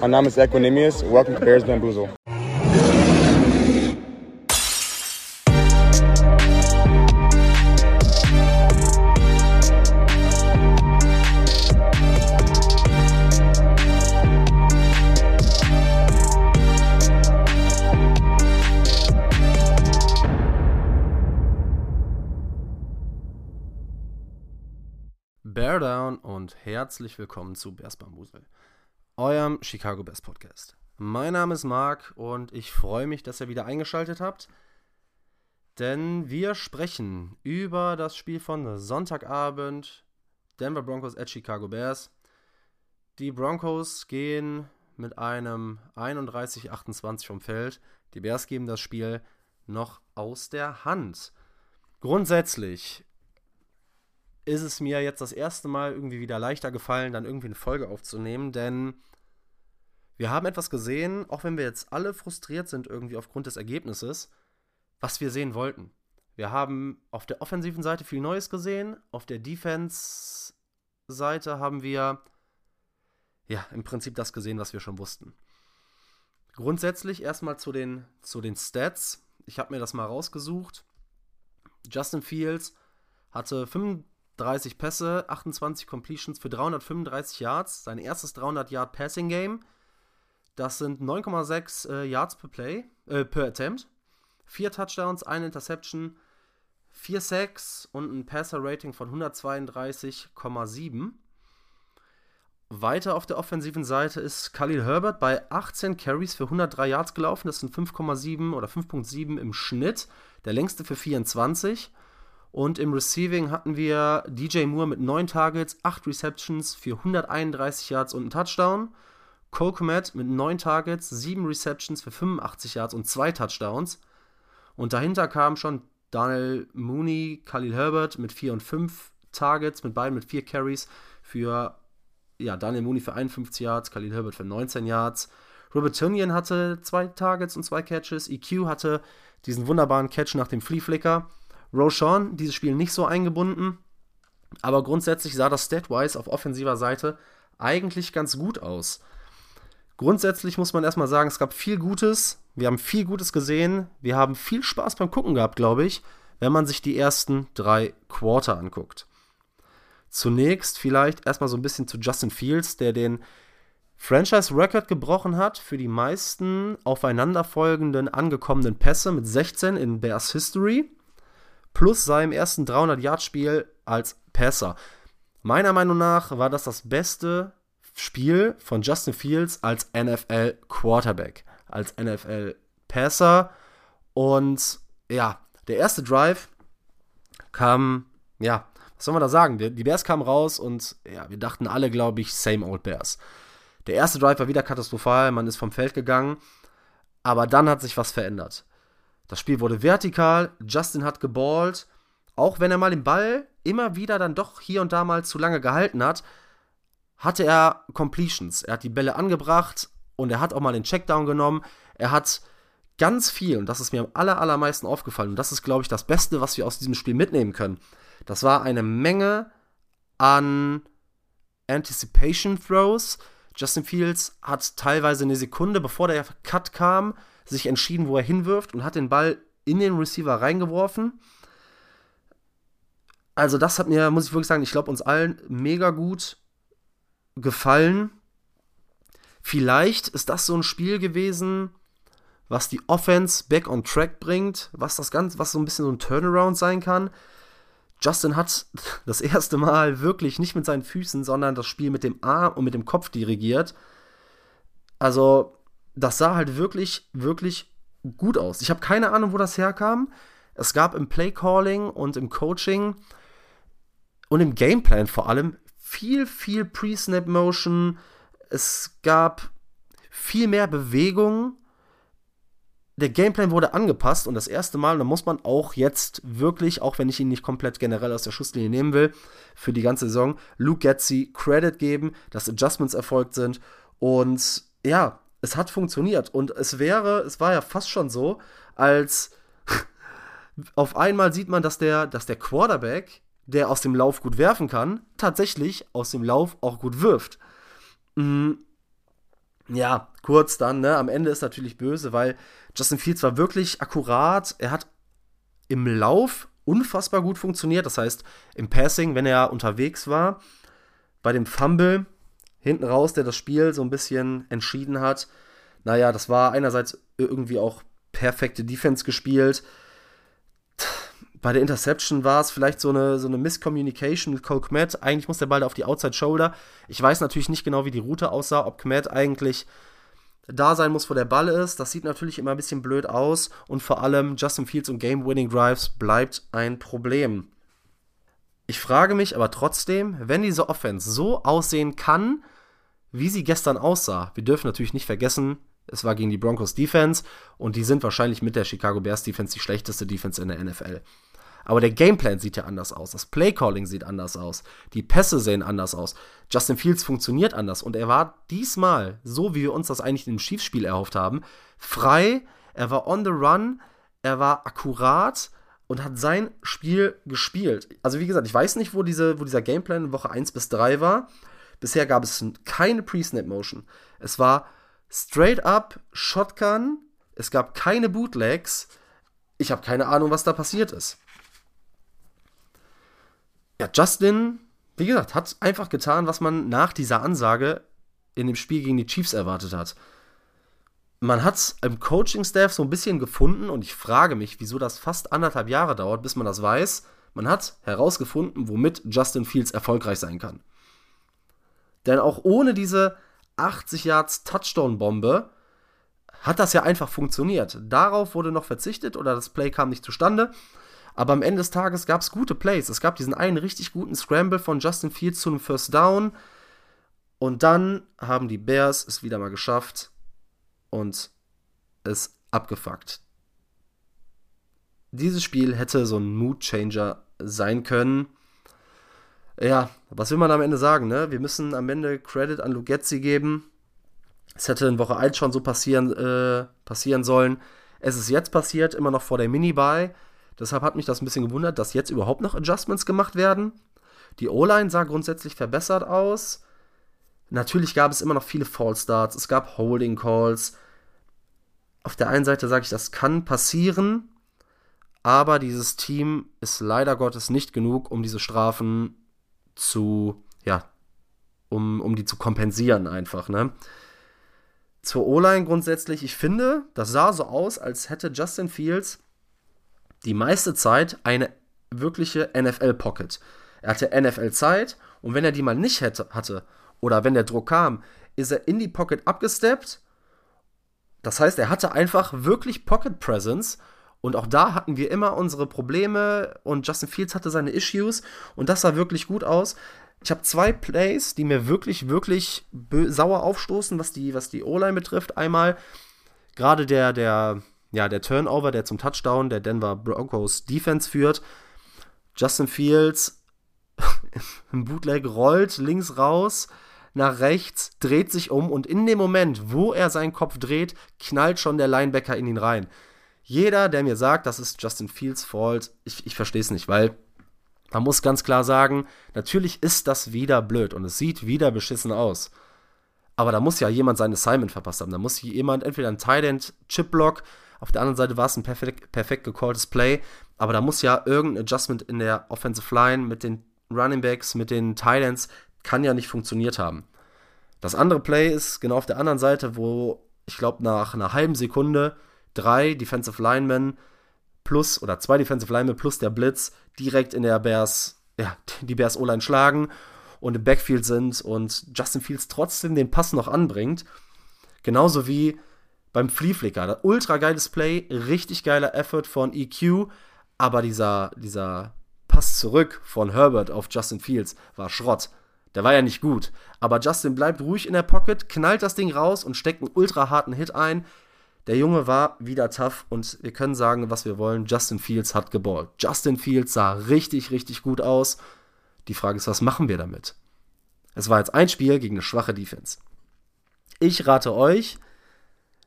Mein Name ist Equinemius. Welcome to Bears Bamboozle. Bear Down und herzlich willkommen zu Bears Bamboozle eurem Chicago Bears Podcast. Mein Name ist Marc und ich freue mich, dass ihr wieder eingeschaltet habt. Denn wir sprechen über das Spiel von Sonntagabend Denver Broncos at Chicago Bears. Die Broncos gehen mit einem 31-28 vom Feld. Die Bears geben das Spiel noch aus der Hand. Grundsätzlich ist es mir jetzt das erste Mal irgendwie wieder leichter gefallen, dann irgendwie eine Folge aufzunehmen, denn wir haben etwas gesehen, auch wenn wir jetzt alle frustriert sind irgendwie aufgrund des Ergebnisses, was wir sehen wollten. Wir haben auf der offensiven Seite viel Neues gesehen, auf der Defense-Seite haben wir ja im Prinzip das gesehen, was wir schon wussten. Grundsätzlich erstmal zu den, zu den Stats. Ich habe mir das mal rausgesucht. Justin Fields hatte 35 30 Pässe, 28 Completions für 335 Yards, sein erstes 300 Yard Passing Game. Das sind 9,6 äh, Yards per Play, äh, per Attempt. Vier Touchdowns, eine Interception, vier Sacks und ein Passer Rating von 132,7. Weiter auf der offensiven Seite ist Khalil Herbert bei 18 Carries für 103 Yards gelaufen. Das sind 5,7 oder 5,7 im Schnitt. Der längste für 24. Und im Receiving hatten wir DJ Moore mit 9 Targets, 8 Receptions für 131 Yards und einen Touchdown. Cole Komet mit 9 Targets, 7 Receptions für 85 Yards und 2 Touchdowns. Und dahinter kamen schon Daniel Mooney, Khalil Herbert mit 4 und 5 Targets, mit beiden mit 4 Carries für, ja, Daniel Mooney für 51 Yards, Khalil Herbert für 19 Yards. Robert Tunian hatte 2 Targets und 2 Catches. EQ hatte diesen wunderbaren Catch nach dem Flea Flicker. Roshan, dieses Spiel nicht so eingebunden, aber grundsätzlich sah das Statwise auf offensiver Seite eigentlich ganz gut aus. Grundsätzlich muss man erstmal sagen, es gab viel Gutes, wir haben viel Gutes gesehen, wir haben viel Spaß beim Gucken gehabt, glaube ich, wenn man sich die ersten drei Quarter anguckt. Zunächst vielleicht erstmal so ein bisschen zu Justin Fields, der den Franchise Record gebrochen hat für die meisten aufeinanderfolgenden angekommenen Pässe mit 16 in Bears History plus seinem ersten 300-Yard-Spiel als Passer. Meiner Meinung nach war das das beste Spiel von Justin Fields als NFL Quarterback, als NFL Passer. Und ja, der erste Drive kam, ja, was soll man da sagen? Die Bears kamen raus und ja, wir dachten alle, glaube ich, same old Bears. Der erste Drive war wieder katastrophal, man ist vom Feld gegangen, aber dann hat sich was verändert. Das Spiel wurde vertikal, Justin hat geballt, auch wenn er mal den Ball immer wieder dann doch hier und da mal zu lange gehalten hat, hatte er Completions. Er hat die Bälle angebracht und er hat auch mal den Checkdown genommen. Er hat ganz viel, und das ist mir am aller, allermeisten aufgefallen, und das ist, glaube ich, das Beste, was wir aus diesem Spiel mitnehmen können. Das war eine Menge an Anticipation Throws. Justin Fields hat teilweise eine Sekunde, bevor der Cut kam, sich entschieden, wo er hinwirft und hat den Ball in den Receiver reingeworfen. Also, das hat mir, muss ich wirklich sagen, ich glaube, uns allen mega gut gefallen. Vielleicht ist das so ein Spiel gewesen, was die Offense back on track bringt, was das Ganze, was so ein bisschen so ein Turnaround sein kann. Justin hat das erste Mal wirklich nicht mit seinen Füßen, sondern das Spiel mit dem Arm und mit dem Kopf dirigiert. Also, das sah halt wirklich, wirklich gut aus. Ich habe keine Ahnung, wo das herkam. Es gab im Playcalling und im Coaching und im Gameplan vor allem viel, viel Pre-Snap-Motion. Es gab viel mehr Bewegung. Der Gameplan wurde angepasst und das erste Mal, da muss man auch jetzt wirklich, auch wenn ich ihn nicht komplett generell aus der Schusslinie nehmen will, für die ganze Saison, Luke Getzi Credit geben, dass Adjustments erfolgt sind. Und ja, es hat funktioniert. Und es wäre, es war ja fast schon so, als auf einmal sieht man, dass der, dass der Quarterback, der aus dem Lauf gut werfen kann, tatsächlich aus dem Lauf auch gut wirft. Mhm. Ja, kurz dann, ne? Am Ende ist natürlich böse, weil Justin Fields war wirklich akkurat. Er hat im Lauf unfassbar gut funktioniert. Das heißt, im Passing, wenn er unterwegs war, bei dem Fumble hinten raus, der das Spiel so ein bisschen entschieden hat. Naja, das war einerseits irgendwie auch perfekte Defense gespielt. Bei der Interception war es vielleicht so eine, so eine Miscommunication mit Cole Kmet. Eigentlich muss der Ball auf die Outside Shoulder. Ich weiß natürlich nicht genau, wie die Route aussah, ob Kmet eigentlich da sein muss, wo der Ball ist. Das sieht natürlich immer ein bisschen blöd aus. Und vor allem Justin Fields und Game-Winning Drives bleibt ein Problem. Ich frage mich aber trotzdem, wenn diese Offense so aussehen kann, wie sie gestern aussah. Wir dürfen natürlich nicht vergessen, es war gegen die Broncos Defense und die sind wahrscheinlich mit der Chicago Bears Defense die schlechteste Defense in der NFL. Aber der Gameplan sieht ja anders aus. Das Playcalling sieht anders aus. Die Pässe sehen anders aus. Justin Fields funktioniert anders. Und er war diesmal, so wie wir uns das eigentlich im Chiefs-Spiel erhofft haben, frei. Er war on the run. Er war akkurat und hat sein Spiel gespielt. Also, wie gesagt, ich weiß nicht, wo, diese, wo dieser Gameplan in Woche 1 bis 3 war. Bisher gab es keine Pre-Snap-Motion. Es war straight up Shotgun. Es gab keine Bootlegs. Ich habe keine Ahnung, was da passiert ist ja, Justin, wie gesagt, hat einfach getan, was man nach dieser Ansage in dem Spiel gegen die Chiefs erwartet hat. Man hat es im Coaching-Staff so ein bisschen gefunden und ich frage mich, wieso das fast anderthalb Jahre dauert, bis man das weiß. Man hat herausgefunden, womit Justin Fields erfolgreich sein kann. Denn auch ohne diese 80 Yards Touchdown-Bombe hat das ja einfach funktioniert. Darauf wurde noch verzichtet oder das Play kam nicht zustande. Aber am Ende des Tages gab es gute Plays. Es gab diesen einen richtig guten Scramble von Justin Fields zu einem First Down. Und dann haben die Bears es wieder mal geschafft und es abgefuckt. Dieses Spiel hätte so ein Mood Changer sein können. Ja, was will man am Ende sagen, ne? Wir müssen am Ende Credit an Lugetzi geben. Es hätte in Woche 1 schon so passieren, äh, passieren sollen. Es ist jetzt passiert, immer noch vor der Mini-Buy. Deshalb hat mich das ein bisschen gewundert, dass jetzt überhaupt noch Adjustments gemacht werden. Die O-Line sah grundsätzlich verbessert aus. Natürlich gab es immer noch viele Fallstarts, es gab Holding Calls. Auf der einen Seite sage ich, das kann passieren, aber dieses Team ist leider Gottes nicht genug, um diese Strafen zu, ja, um, um die zu kompensieren einfach, ne? Zur O-Line grundsätzlich, ich finde, das sah so aus, als hätte Justin Fields die meiste Zeit eine wirkliche NFL-Pocket. Er hatte NFL-Zeit und wenn er die mal nicht hätte, hatte oder wenn der Druck kam, ist er in die Pocket abgesteppt. Das heißt, er hatte einfach wirklich Pocket Presence und auch da hatten wir immer unsere Probleme und Justin Fields hatte seine Issues und das sah wirklich gut aus. Ich habe zwei Plays, die mir wirklich, wirklich sauer aufstoßen, was die, was die O-Line betrifft. Einmal gerade der, der ja, der Turnover, der zum Touchdown der Denver Broncos Defense führt. Justin Fields im Bootleg rollt links raus, nach rechts, dreht sich um und in dem Moment, wo er seinen Kopf dreht, knallt schon der Linebacker in ihn rein. Jeder, der mir sagt, das ist Justin Fields Fault, ich, ich verstehe es nicht, weil man muss ganz klar sagen, natürlich ist das wieder blöd und es sieht wieder beschissen aus. Aber da muss ja jemand sein Assignment verpasst haben. Da muss jemand entweder ein Tight End, Chip Block auf der anderen Seite war es ein perfekt, perfekt gecalltes Play, aber da muss ja irgendein Adjustment in der Offensive Line mit den Running Backs, mit den Titans, kann ja nicht funktioniert haben. Das andere Play ist genau auf der anderen Seite, wo ich glaube nach einer halben Sekunde drei Defensive Linemen plus oder zwei Defensive Linemen plus der Blitz direkt in der Bears, ja, die Bears O-Line schlagen und im Backfield sind und Justin Fields trotzdem den Pass noch anbringt. Genauso wie beim Flea. Ultra geiles Play, richtig geiler Effort von EQ, aber dieser, dieser Pass zurück von Herbert auf Justin Fields war Schrott. Der war ja nicht gut. Aber Justin bleibt ruhig in der Pocket, knallt das Ding raus und steckt einen ultra harten Hit ein. Der Junge war wieder tough und wir können sagen, was wir wollen. Justin Fields hat geballt. Justin Fields sah richtig, richtig gut aus. Die Frage ist, was machen wir damit? Es war jetzt ein Spiel gegen eine schwache Defense. Ich rate euch,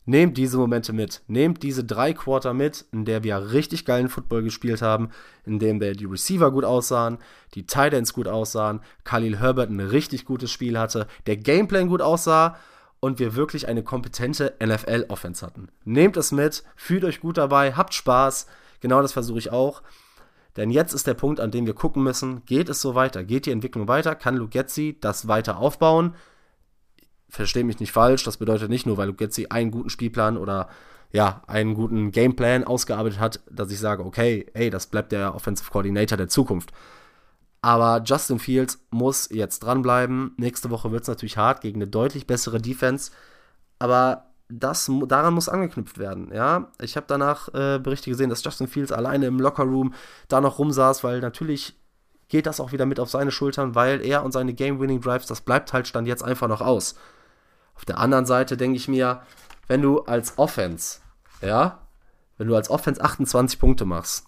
Nehmt diese Momente mit. Nehmt diese drei Quarter mit, in der wir richtig geilen Football gespielt haben, in dem die Receiver gut aussahen, die Tight Ends gut aussahen, Khalil Herbert ein richtig gutes Spiel hatte, der Gameplan gut aussah und wir wirklich eine kompetente NFL-Offense hatten. Nehmt es mit, fühlt euch gut dabei, habt Spaß. Genau das versuche ich auch. Denn jetzt ist der Punkt, an dem wir gucken müssen, geht es so weiter? Geht die Entwicklung weiter? Kann Lugetzi das weiter aufbauen? Verstehe mich nicht falsch, das bedeutet nicht nur, weil Lugetzi einen guten Spielplan oder ja, einen guten Gameplan ausgearbeitet hat, dass ich sage, okay, ey, das bleibt der Offensive Coordinator der Zukunft. Aber Justin Fields muss jetzt dranbleiben. Nächste Woche wird es natürlich hart gegen eine deutlich bessere Defense. Aber das, daran muss angeknüpft werden. Ja, ich habe danach äh, Berichte gesehen, dass Justin Fields alleine im Lockerroom da noch rumsaß, weil natürlich geht das auch wieder mit auf seine Schultern, weil er und seine Game-Winning-Drives, das bleibt halt Stand jetzt einfach noch aus. Auf der anderen Seite denke ich mir, wenn du als Offense, ja, wenn du als Offense 28 Punkte machst,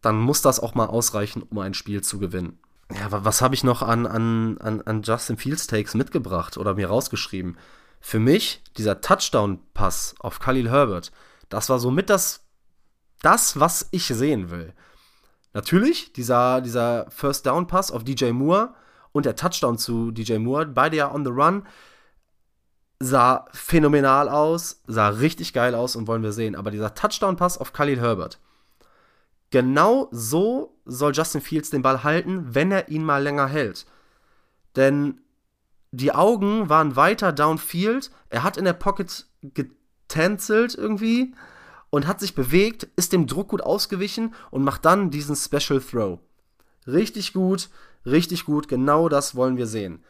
dann muss das auch mal ausreichen, um ein Spiel zu gewinnen. Ja, was habe ich noch an, an, an, an Justin Fields Takes mitgebracht oder mir rausgeschrieben? Für mich, dieser Touchdown-Pass auf Khalil Herbert, das war somit das, das, was ich sehen will. Natürlich, dieser, dieser First Down Pass auf DJ Moore und der Touchdown zu DJ Moore, beide ja on the run, sah phänomenal aus, sah richtig geil aus und wollen wir sehen. Aber dieser Touchdown Pass auf Khalil Herbert, Genau so soll Justin Fields den Ball halten, wenn er ihn mal länger hält. Denn die Augen waren weiter downfield. Er hat in der Pocket getänzelt irgendwie und hat sich bewegt, ist dem Druck gut ausgewichen und macht dann diesen Special Throw. Richtig gut, richtig gut, genau das wollen wir sehen.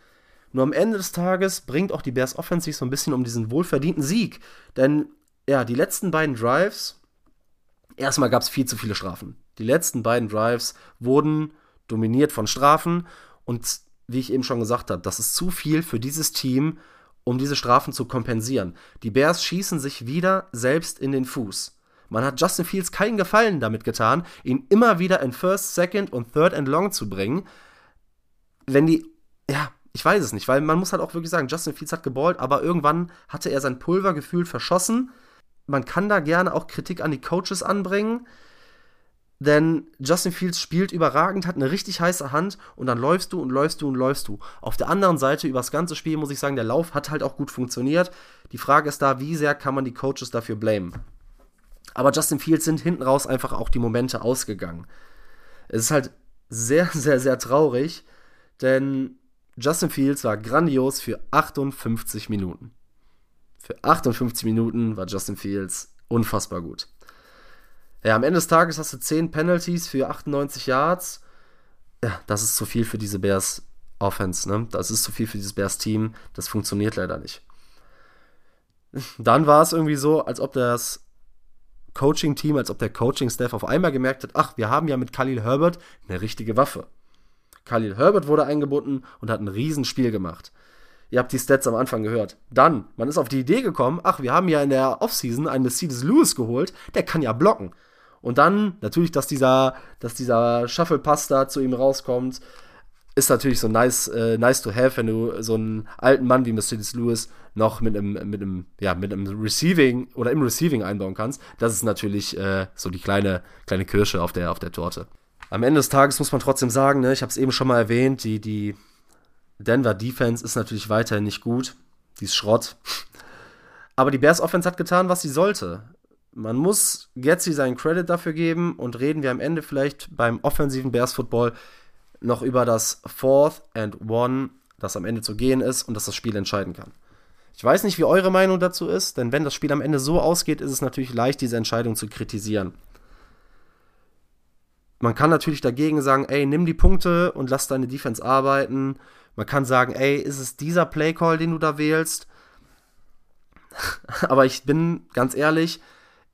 Nur am Ende des Tages bringt auch die Bears Offensive so ein bisschen um diesen wohlverdienten Sieg. Denn ja, die letzten beiden Drives Erstmal gab es viel zu viele Strafen. Die letzten beiden Drives wurden dominiert von Strafen und wie ich eben schon gesagt habe, das ist zu viel für dieses Team, um diese Strafen zu kompensieren. Die Bears schießen sich wieder selbst in den Fuß. Man hat Justin Fields keinen Gefallen damit getan, ihn immer wieder in First, Second und Third and Long zu bringen. Wenn die, ja, ich weiß es nicht, weil man muss halt auch wirklich sagen, Justin Fields hat geballt, aber irgendwann hatte er sein Pulver gefühlt verschossen man kann da gerne auch Kritik an die Coaches anbringen. Denn Justin Fields spielt überragend, hat eine richtig heiße Hand und dann läufst du und läufst du und läufst du. Auf der anderen Seite, über das ganze Spiel muss ich sagen, der Lauf hat halt auch gut funktioniert. Die Frage ist da, wie sehr kann man die Coaches dafür blamen? Aber Justin Fields sind hinten raus einfach auch die Momente ausgegangen. Es ist halt sehr, sehr, sehr traurig, denn Justin Fields war grandios für 58 Minuten. Für 58 Minuten war Justin Fields unfassbar gut. Ja, am Ende des Tages hast du 10 Penalties für 98 Yards. Ja, das ist zu viel für diese Bears Offense, ne? Das ist zu viel für dieses Bears Team. Das funktioniert leider nicht. Dann war es irgendwie so, als ob das Coaching-Team, als ob der Coaching-Staff auf einmal gemerkt hat, ach, wir haben ja mit Khalil Herbert eine richtige Waffe. Khalil Herbert wurde eingebunden und hat ein Riesenspiel gemacht. Ihr habt die Stats am Anfang gehört. Dann, man ist auf die Idee gekommen, ach, wir haben ja in der Offseason einen Mercedes Lewis geholt, der kann ja blocken. Und dann, natürlich, dass dieser, dass dieser Shuffle-Pass da zu ihm rauskommt, ist natürlich so nice, äh, nice to have, wenn du so einen alten Mann wie Mercedes Lewis noch mit einem, mit einem, ja, mit einem Receiving oder im Receiving einbauen kannst. Das ist natürlich äh, so die kleine, kleine Kirsche auf der, auf der Torte. Am Ende des Tages muss man trotzdem sagen, ne, ich habe es eben schon mal erwähnt, die, die Denver Defense ist natürlich weiterhin nicht gut. Die ist Schrott. Aber die Bears Offense hat getan, was sie sollte. Man muss Getzi seinen Credit dafür geben und reden wir am Ende vielleicht beim offensiven Bears Football noch über das Fourth and One, das am Ende zu gehen ist und das das Spiel entscheiden kann. Ich weiß nicht, wie eure Meinung dazu ist, denn wenn das Spiel am Ende so ausgeht, ist es natürlich leicht, diese Entscheidung zu kritisieren. Man kann natürlich dagegen sagen, ey, nimm die Punkte und lass deine Defense arbeiten man kann sagen, ey, ist es dieser Playcall, den du da wählst? Aber ich bin ganz ehrlich,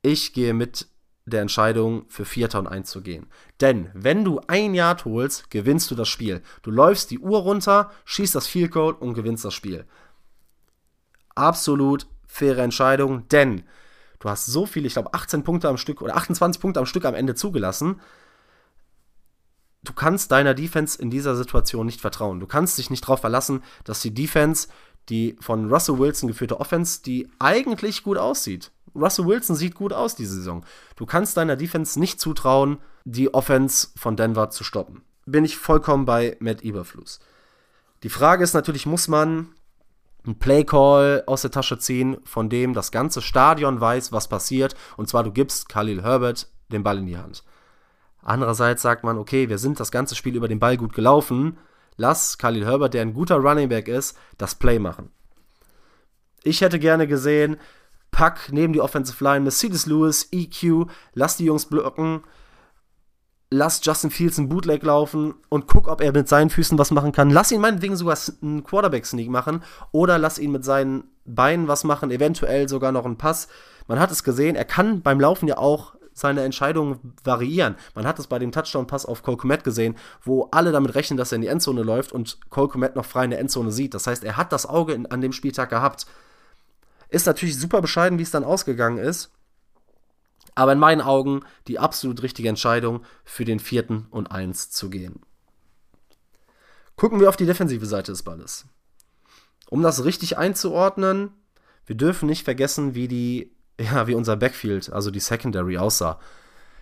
ich gehe mit der Entscheidung für Vierter und 1 zu gehen. Denn wenn du ein Yard holst, gewinnst du das Spiel. Du läufst die Uhr runter, schießt das Field Goal und gewinnst das Spiel. Absolut faire Entscheidung, denn du hast so viel, ich glaube 18 Punkte am Stück oder 28 Punkte am Stück am Ende zugelassen du kannst deiner Defense in dieser Situation nicht vertrauen. Du kannst dich nicht darauf verlassen, dass die Defense, die von Russell Wilson geführte Offense, die eigentlich gut aussieht. Russell Wilson sieht gut aus diese Saison. Du kannst deiner Defense nicht zutrauen, die Offense von Denver zu stoppen. Bin ich vollkommen bei Matt Eberflus. Die Frage ist natürlich, muss man einen Playcall aus der Tasche ziehen, von dem das ganze Stadion weiß, was passiert. Und zwar, du gibst Khalil Herbert den Ball in die Hand. Andererseits sagt man, okay, wir sind das ganze Spiel über den Ball gut gelaufen. Lass Khalil Herbert, der ein guter Running Back ist, das Play machen. Ich hätte gerne gesehen, pack neben die Offensive Line Mercedes Lewis, EQ, lass die Jungs blocken, lass Justin Fields einen Bootleg laufen und guck, ob er mit seinen Füßen was machen kann. Lass ihn meinetwegen sogar einen Quarterback-Sneak machen oder lass ihn mit seinen Beinen was machen, eventuell sogar noch einen Pass. Man hat es gesehen, er kann beim Laufen ja auch seine Entscheidungen variieren. Man hat es bei dem Touchdown-Pass auf Cole Komet gesehen, wo alle damit rechnen, dass er in die Endzone läuft und Cole Komet noch frei in der Endzone sieht. Das heißt, er hat das Auge in, an dem Spieltag gehabt. Ist natürlich super bescheiden, wie es dann ausgegangen ist. Aber in meinen Augen die absolut richtige Entscheidung, für den vierten und eins zu gehen. Gucken wir auf die defensive Seite des Balles. Um das richtig einzuordnen, wir dürfen nicht vergessen, wie die, ja, wie unser Backfield, also die Secondary aussah.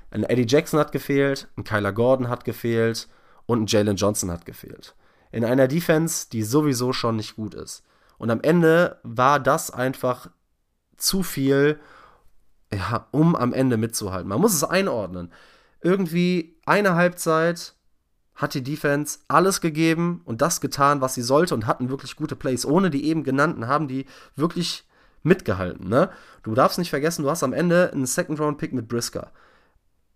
Ein Eddie Jackson hat gefehlt, ein Kyler Gordon hat gefehlt und ein Jalen Johnson hat gefehlt. In einer Defense, die sowieso schon nicht gut ist. Und am Ende war das einfach zu viel, ja, um am Ende mitzuhalten. Man muss es einordnen. Irgendwie eine Halbzeit hat die Defense alles gegeben und das getan, was sie sollte und hatten wirklich gute Plays. Ohne die eben genannten haben die wirklich mitgehalten. Ne? Du darfst nicht vergessen, du hast am Ende einen Second-Round-Pick mit Brisker,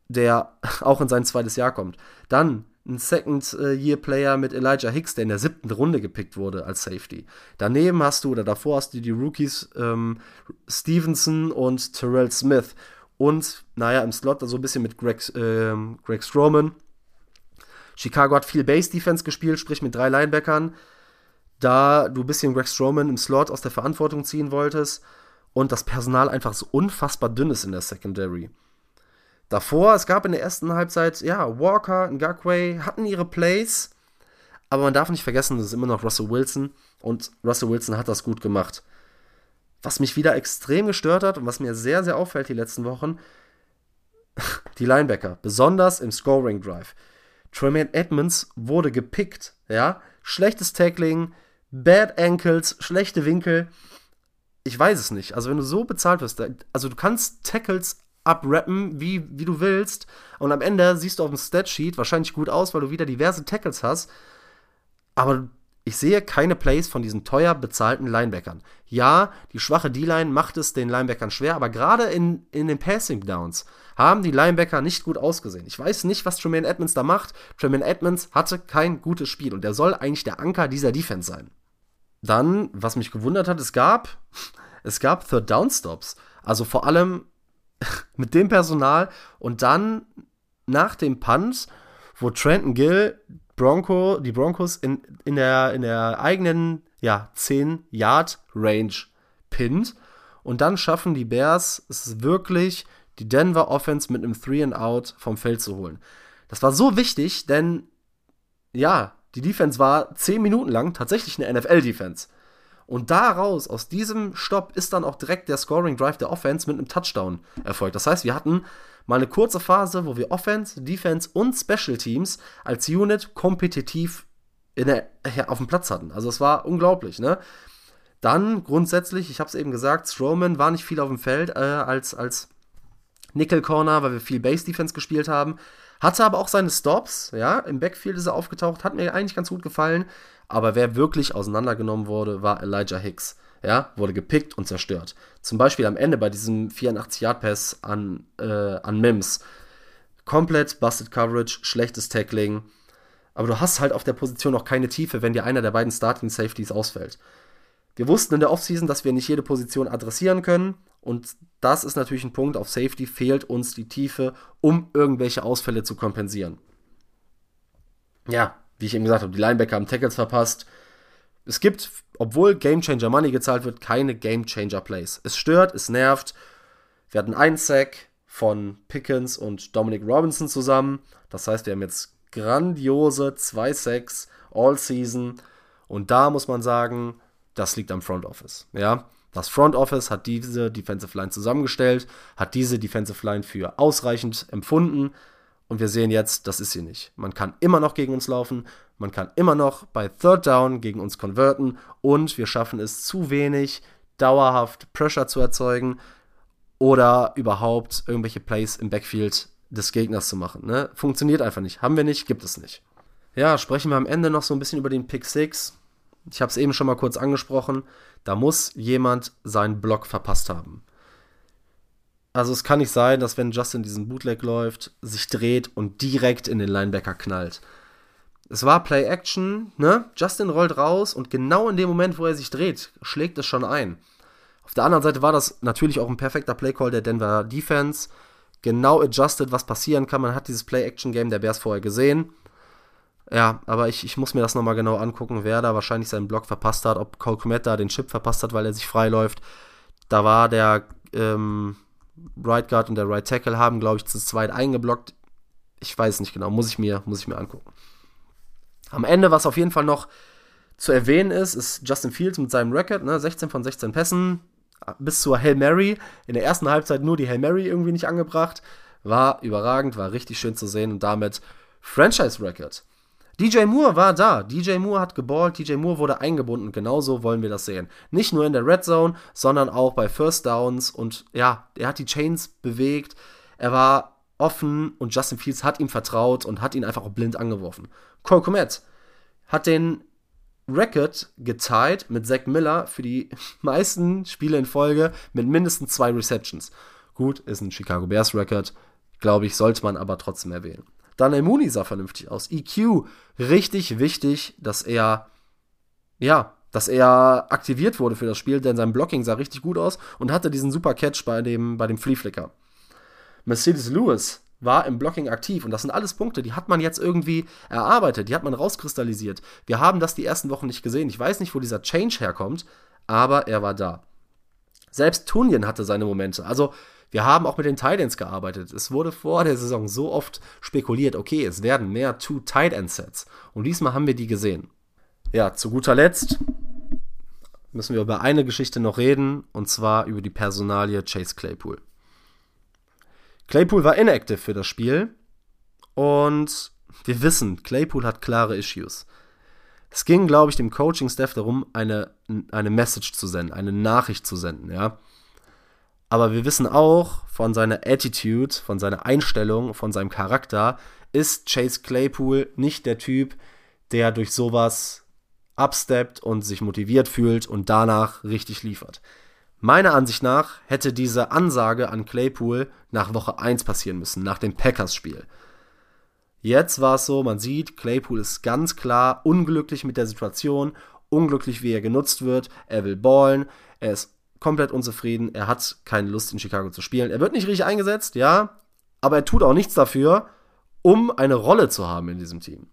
der auch in sein zweites Jahr kommt. Dann ein Second-Year-Player mit Elijah Hicks, der in der siebten Runde gepickt wurde als Safety. Daneben hast du, oder davor hast du die Rookies ähm, Stevenson und Terrell Smith. Und, naja, im Slot so also ein bisschen mit Greg, ähm, Greg Stroman. Chicago hat viel Base-Defense gespielt, sprich mit drei Linebackern. Da du ein bisschen Greg Stroman im Slot aus der Verantwortung ziehen wolltest und das Personal einfach so unfassbar dünn ist in der Secondary. Davor, es gab in der ersten Halbzeit, ja, Walker, Ngakwe hatten ihre Plays, aber man darf nicht vergessen, das ist immer noch Russell Wilson und Russell Wilson hat das gut gemacht. Was mich wieder extrem gestört hat und was mir sehr, sehr auffällt die letzten Wochen, die Linebacker, besonders im Scoring Drive. Tremaine Edmonds wurde gepickt, ja, schlechtes Tackling, Bad Ankles, schlechte Winkel. Ich weiß es nicht. Also wenn du so bezahlt wirst, also du kannst Tackles abrappen, wie, wie du willst. Und am Ende siehst du auf dem Statsheet wahrscheinlich gut aus, weil du wieder diverse Tackles hast. Aber ich sehe keine Plays von diesen teuer bezahlten Linebackern. Ja, die schwache D-Line macht es den Linebackern schwer, aber gerade in, in den Passing Downs haben die Linebacker nicht gut ausgesehen. Ich weiß nicht, was Tremaine Edmonds da macht. Tremaine Edmonds hatte kein gutes Spiel und der soll eigentlich der Anker dieser Defense sein. Dann, was mich gewundert hat, es gab, es gab Third Down Stops. Also vor allem mit dem Personal und dann nach dem Punt, wo Trenton Gill Bronco, die Broncos in, in, der, in der eigenen ja, 10-Yard-Range pinnt. Und dann schaffen die Bears es wirklich, die Denver Offense mit einem Three and Out vom Feld zu holen. Das war so wichtig, denn ja, die Defense war 10 Minuten lang tatsächlich eine NFL-Defense. Und daraus, aus diesem Stopp, ist dann auch direkt der Scoring Drive der Offense mit einem Touchdown erfolgt. Das heißt, wir hatten mal eine kurze Phase, wo wir Offense, Defense und Special Teams als Unit kompetitiv der, auf dem Platz hatten. Also es war unglaublich, ne? Dann grundsätzlich, ich habe es eben gesagt, Strowman war nicht viel auf dem Feld äh, als, als Nickel Corner, weil wir viel Base Defense gespielt haben. Hatte aber auch seine Stops, ja, im Backfield ist er aufgetaucht, hat mir eigentlich ganz gut gefallen. Aber wer wirklich auseinandergenommen wurde, war Elijah Hicks. Ja, wurde gepickt und zerstört. Zum Beispiel am Ende bei diesem 84-Yard-Pass an, äh, an Mims. Komplett busted Coverage, schlechtes Tackling. Aber du hast halt auf der Position noch keine Tiefe, wenn dir einer der beiden Starting Safeties ausfällt. Wir wussten in der Offseason, dass wir nicht jede Position adressieren können. Und das ist natürlich ein Punkt. Auf Safety fehlt uns die Tiefe, um irgendwelche Ausfälle zu kompensieren. Ja, wie ich eben gesagt habe, die Linebacker haben Tackles verpasst. Es gibt, obwohl Game Changer Money gezahlt wird, keine Game Changer Plays. Es stört, es nervt. Wir hatten einen Sack von Pickens und Dominic Robinson zusammen. Das heißt, wir haben jetzt grandiose zwei Sacks all season. Und da muss man sagen, das liegt am Front Office. Ja, das Front Office hat diese Defensive Line zusammengestellt, hat diese Defensive Line für ausreichend empfunden Und wir sehen jetzt, das ist sie nicht. Man kann immer noch gegen uns laufen, man kann immer noch bei Third Down gegen uns konverten und wir schaffen es zu wenig, dauerhaft Pressure zu erzeugen oder überhaupt irgendwelche Plays im Backfield des Gegners zu machen. Ne? Funktioniert einfach nicht. Haben wir nicht, gibt es nicht. Ja, sprechen wir am Ende noch so ein bisschen über den Pick 6. Ich habe es eben schon mal kurz angesprochen. Da muss jemand seinen Block verpasst haben. Also es kann nicht sein, dass wenn Justin diesen Bootleg läuft, sich dreht und direkt in den Linebacker knallt. Es war Play Action, ne? Justin rollt raus und genau in dem Moment, wo er sich dreht, schlägt es schon ein. Auf der anderen Seite war das natürlich auch ein perfekter Playcall der Denver Defense. Genau adjusted, was passieren kann. Man hat dieses Play-Action-Game der Bears vorher gesehen. Ja, aber ich, ich muss mir das nochmal genau angucken, wer da wahrscheinlich seinen Block verpasst hat, ob Cole Komet da den Chip verpasst hat, weil er sich freiläuft. Da war der ähm, Right Guard und der Right Tackle haben, glaube ich, zu zweit eingeblockt. Ich weiß nicht genau, muss ich mir, muss ich mir angucken. Am Ende, was auf jeden Fall noch zu erwähnen ist, ist Justin Fields mit seinem Record, ne, 16 von 16 Pässen, bis zur Hail Mary. In der ersten Halbzeit nur die Hail Mary irgendwie nicht angebracht. War überragend, war richtig schön zu sehen und damit Franchise Record. DJ Moore war da. DJ Moore hat geballt. DJ Moore wurde eingebunden. Genauso wollen wir das sehen. Nicht nur in der Red Zone, sondern auch bei First Downs. Und ja, er hat die Chains bewegt. Er war offen und Justin Fields hat ihm vertraut und hat ihn einfach auch blind angeworfen. Cole Komet hat den Record geteilt mit Zach Miller für die meisten Spiele in Folge mit mindestens zwei Receptions. Gut, ist ein Chicago Bears Record, glaube ich, sollte man aber trotzdem erwähnen. Dann Mooney sah vernünftig aus. EQ, richtig wichtig, dass er, ja, dass er aktiviert wurde für das Spiel, denn sein Blocking sah richtig gut aus und hatte diesen super Catch bei dem, bei dem Flea Flicker. Mercedes Lewis war im Blocking aktiv. Und das sind alles Punkte, die hat man jetzt irgendwie erarbeitet, die hat man rauskristallisiert. Wir haben das die ersten Wochen nicht gesehen. Ich weiß nicht, wo dieser Change herkommt, aber er war da. Selbst Tunien hatte seine Momente. Also, wir haben auch mit den Titans gearbeitet. Es wurde vor der Saison so oft spekuliert, okay, es werden mehr Two-Tight-End-Sets. Und diesmal haben wir die gesehen. Ja, zu guter Letzt müssen wir über eine Geschichte noch reden, und zwar über die Personalie Chase Claypool. Claypool war inactive für das Spiel und wir wissen, Claypool hat klare Issues. Es ging, glaube ich, dem Coaching-Staff darum, eine, eine Message zu senden, eine Nachricht zu senden, ja. Aber wir wissen auch von seiner Attitude, von seiner Einstellung, von seinem Charakter, ist Chase Claypool nicht der Typ, der durch sowas absteppt und sich motiviert fühlt und danach richtig liefert. Meiner Ansicht nach hätte diese Ansage an Claypool nach Woche 1 passieren müssen, nach dem Packers-Spiel. Jetzt war es so, man sieht, Claypool ist ganz klar unglücklich mit der Situation, unglücklich, wie er genutzt wird. Er will ballen, er ist komplett unzufrieden, er hat keine Lust in Chicago zu spielen. Er wird nicht richtig eingesetzt, ja, aber er tut auch nichts dafür, um eine Rolle zu haben in diesem Team.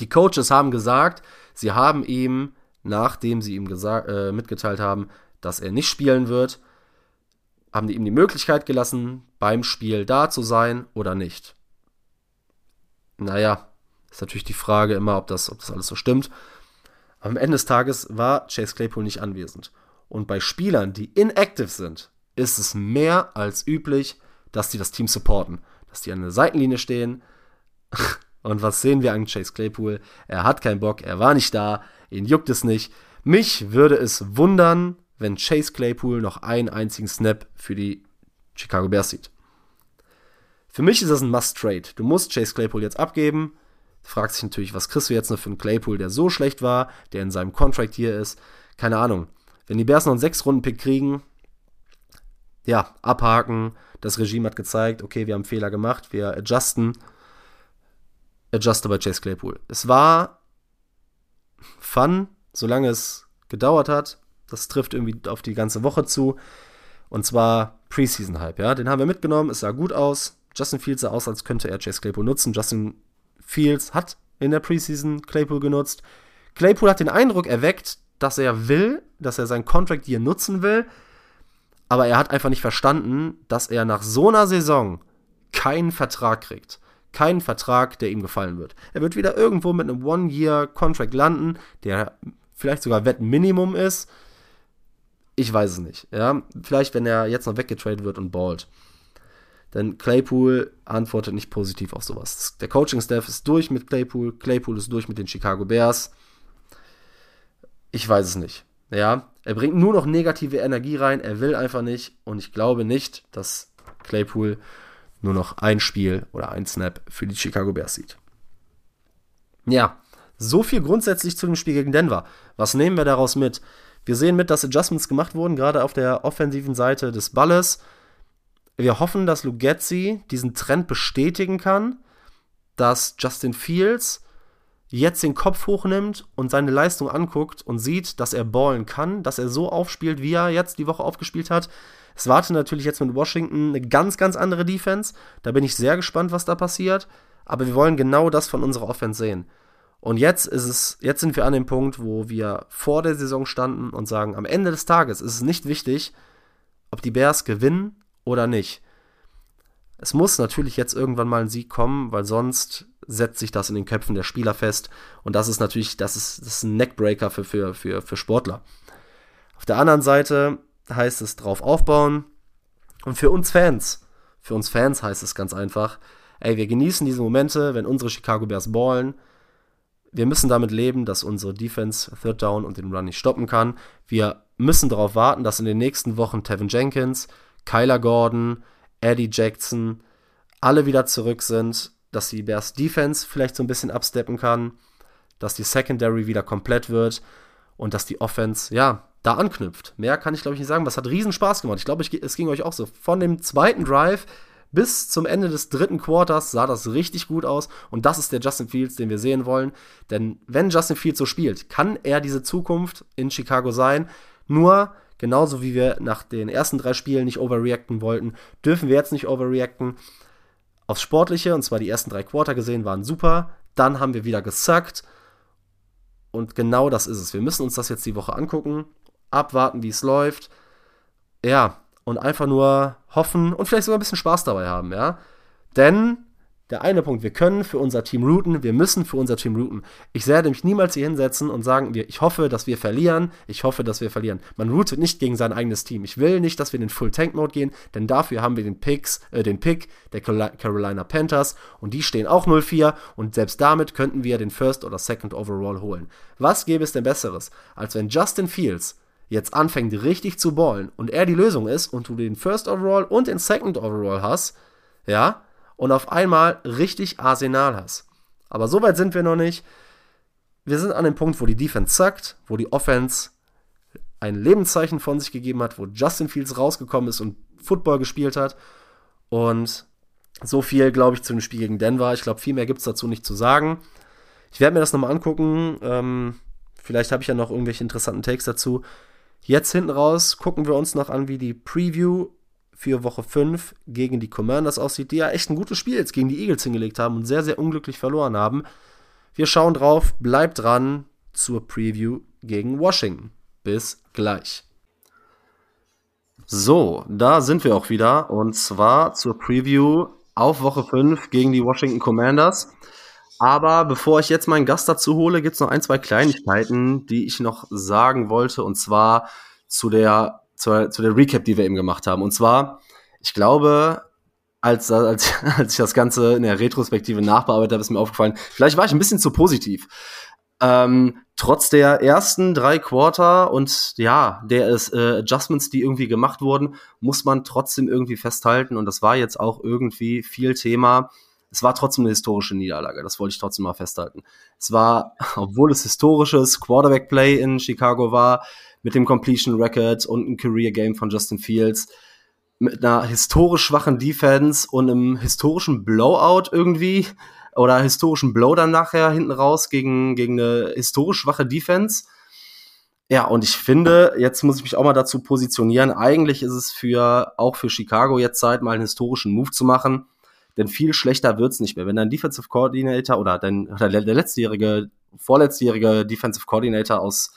Die Coaches haben gesagt, sie haben ihm, nachdem sie ihm äh, mitgeteilt haben, dass er nicht spielen wird, haben die ihm die Möglichkeit gelassen, beim Spiel da zu sein oder nicht. Naja, ist natürlich die Frage immer, ob das, ob das alles so stimmt. Am Ende des Tages war Chase Claypool nicht anwesend. Und bei Spielern, die inactive sind, ist es mehr als üblich, dass die das Team supporten. Dass die an der Seitenlinie stehen. Und was sehen wir an Chase Claypool? Er hat keinen Bock, er war nicht da, ihn juckt es nicht. Mich würde es wundern, wenn Chase Claypool noch einen einzigen Snap für die Chicago Bears sieht. Für mich ist das ein Must-Trade. Du musst Chase Claypool jetzt abgeben. Du fragst dich natürlich, was kriegst du jetzt noch für einen Claypool, der so schlecht war, der in seinem Contract hier ist. Keine Ahnung. Wenn die Bears noch einen 6-Runden-Pick kriegen, ja, abhaken. Das Regime hat gezeigt, okay, wir haben Fehler gemacht, wir adjusten. Adjuste bei Chase Claypool. Es war fun, solange es gedauert hat. Das trifft irgendwie auf die ganze Woche zu. Und zwar Preseason-Hype, ja. Den haben wir mitgenommen, es sah gut aus. Justin Fields sah aus, als könnte er Chase Claypool nutzen. Justin Fields hat in der Preseason Claypool genutzt. Claypool hat den Eindruck erweckt, dass er will, dass er seinen Contract hier nutzen will. Aber er hat einfach nicht verstanden, dass er nach so einer Saison keinen Vertrag kriegt. Keinen Vertrag, der ihm gefallen wird. Er wird wieder irgendwo mit einem One-Year-Contract landen, der vielleicht sogar Wettminimum ist ich weiß es nicht. Ja, vielleicht, wenn er jetzt noch weggetradet wird und ballt. Denn Claypool antwortet nicht positiv auf sowas. Der Coaching-Staff ist durch mit Claypool, Claypool ist durch mit den Chicago Bears. Ich weiß es nicht. Ja, er bringt nur noch negative Energie rein, er will einfach nicht und ich glaube nicht, dass Claypool nur noch ein Spiel oder ein Snap für die Chicago Bears sieht. Ja, so viel grundsätzlich zu dem Spiel gegen Denver. Was nehmen wir daraus mit? Wir sehen mit, dass Adjustments gemacht wurden, gerade auf der offensiven Seite des Balles. Wir hoffen, dass Lugetzi diesen Trend bestätigen kann, dass Justin Fields jetzt den Kopf hochnimmt und seine Leistung anguckt und sieht, dass er ballen kann, dass er so aufspielt, wie er jetzt die Woche aufgespielt hat. Es wartet natürlich jetzt mit Washington eine ganz, ganz andere Defense. Da bin ich sehr gespannt, was da passiert. Aber wir wollen genau das von unserer Offense sehen. Und jetzt ist es, jetzt sind wir an dem Punkt, wo wir vor der Saison standen und sagen, am Ende des Tages ist es nicht wichtig, ob die Bears gewinnen oder nicht. Es muss natürlich jetzt irgendwann mal ein Sieg kommen, weil sonst setzt sich das in den Köpfen der Spieler fest. Und das ist natürlich, das ist, das ist ein Neckbreaker für, für, für, für Sportler. Auf der anderen Seite heißt es drauf aufbauen. Und für uns Fans, für uns Fans heißt es ganz einfach, ey, wir genießen diese Momente, wenn unsere Chicago Bears ballen. Wir müssen damit leben, dass unsere Defense Third Down und den Run nicht stoppen kann. Wir müssen darauf warten, dass in den nächsten Wochen Tevin Jenkins, Kyler Gordon, Eddie Jackson alle wieder zurück sind dass die Bears Defense vielleicht so ein bisschen absteppen kann, dass die Secondary wieder komplett wird und dass die Offense, ja, da anknüpft. Mehr kann ich, glaube ich, nicht sagen. Was hat riesen Spaß gemacht. Ich glaube, es ging euch auch so. Von dem zweiten Drive bis zum Ende des dritten Quarters sah das richtig gut aus. Und das ist der Justin Fields, den wir sehen wollen. Denn wenn Justin Fields so spielt, kann er diese Zukunft in Chicago sein. Nur, genauso wie wir nach den ersten drei Spielen nicht overreacten wollten, dürfen wir jetzt nicht overreacten aufs Sportliche, und zwar die ersten drei Quarter gesehen, waren super. Dann haben wir wieder gesackt. Und genau das ist es. Wir müssen uns das jetzt die Woche angucken, abwarten, wie es läuft. Ja, und einfach nur hoffen und vielleicht sogar ein bisschen Spaß dabei haben, ja. Denn der eine Punkt, wir können für unser Team routen, wir müssen für unser Team routen. Ich werde mich niemals hier hinsetzen und sagen, ich hoffe, dass wir verlieren, ich hoffe, dass wir verlieren. Man routet nicht gegen sein eigenes Team. Ich will nicht, dass wir in den Full-Tank-Mode gehen, denn dafür haben wir den, Picks, äh, den Pick der Carolina Panthers und die stehen auch 0-4 und selbst damit könnten wir den First oder Second Overall holen. Was gäbe es denn Besseres, als wenn Justin Fields jetzt anfängt richtig zu ballen und er die Lösung ist und du den First Overall und den Second Overall hast, ja, und auf einmal richtig Arsenal hast. Aber so weit sind wir noch nicht. Wir sind an dem Punkt, wo die Defense zackt, wo die Offense ein Lebenszeichen von sich gegeben hat, wo Justin Fields rausgekommen ist und Football gespielt hat. Und so viel, glaube ich, zu dem Spiel gegen Denver. Ich glaube, viel mehr gibt es dazu nicht zu sagen. Ich werde mir das nochmal angucken. Ähm, vielleicht habe ich ja noch irgendwelche interessanten Takes dazu. Jetzt hinten raus gucken wir uns noch an, wie die Preview für Woche 5 gegen die Commanders aussieht, die ja echt ein gutes Spiel jetzt gegen die Eagles hingelegt haben und sehr, sehr unglücklich verloren haben. Wir schauen drauf, bleibt dran zur Preview gegen Washington. Bis gleich. So, da sind wir auch wieder und zwar zur Preview auf Woche 5 gegen die Washington Commanders. Aber bevor ich jetzt meinen Gast dazu hole, gibt es noch ein, zwei Kleinigkeiten, die ich noch sagen wollte und zwar zu der zur, zu der Recap, die wir eben gemacht haben. Und zwar, ich glaube, als, als, als ich das Ganze in der Retrospektive nachbearbeitet habe, ist mir aufgefallen, vielleicht war ich ein bisschen zu positiv. Ähm, trotz der ersten drei Quarter und ja, der ist, äh, Adjustments, die irgendwie gemacht wurden, muss man trotzdem irgendwie festhalten. Und das war jetzt auch irgendwie viel Thema. Es war trotzdem eine historische Niederlage, das wollte ich trotzdem mal festhalten. Es war, obwohl es historisches Quarterback-Play in Chicago war, mit dem Completion Record und ein Career Game von Justin Fields mit einer historisch schwachen Defense und einem historischen Blowout irgendwie oder historischen Blow dann nachher hinten raus gegen, gegen eine historisch schwache Defense. Ja, und ich finde, jetzt muss ich mich auch mal dazu positionieren. Eigentlich ist es für, auch für Chicago jetzt Zeit, mal einen historischen Move zu machen. Denn viel schlechter wird's nicht mehr. Wenn dein Defensive Coordinator oder dein, der letztjährige, vorletztjährige Defensive Coordinator aus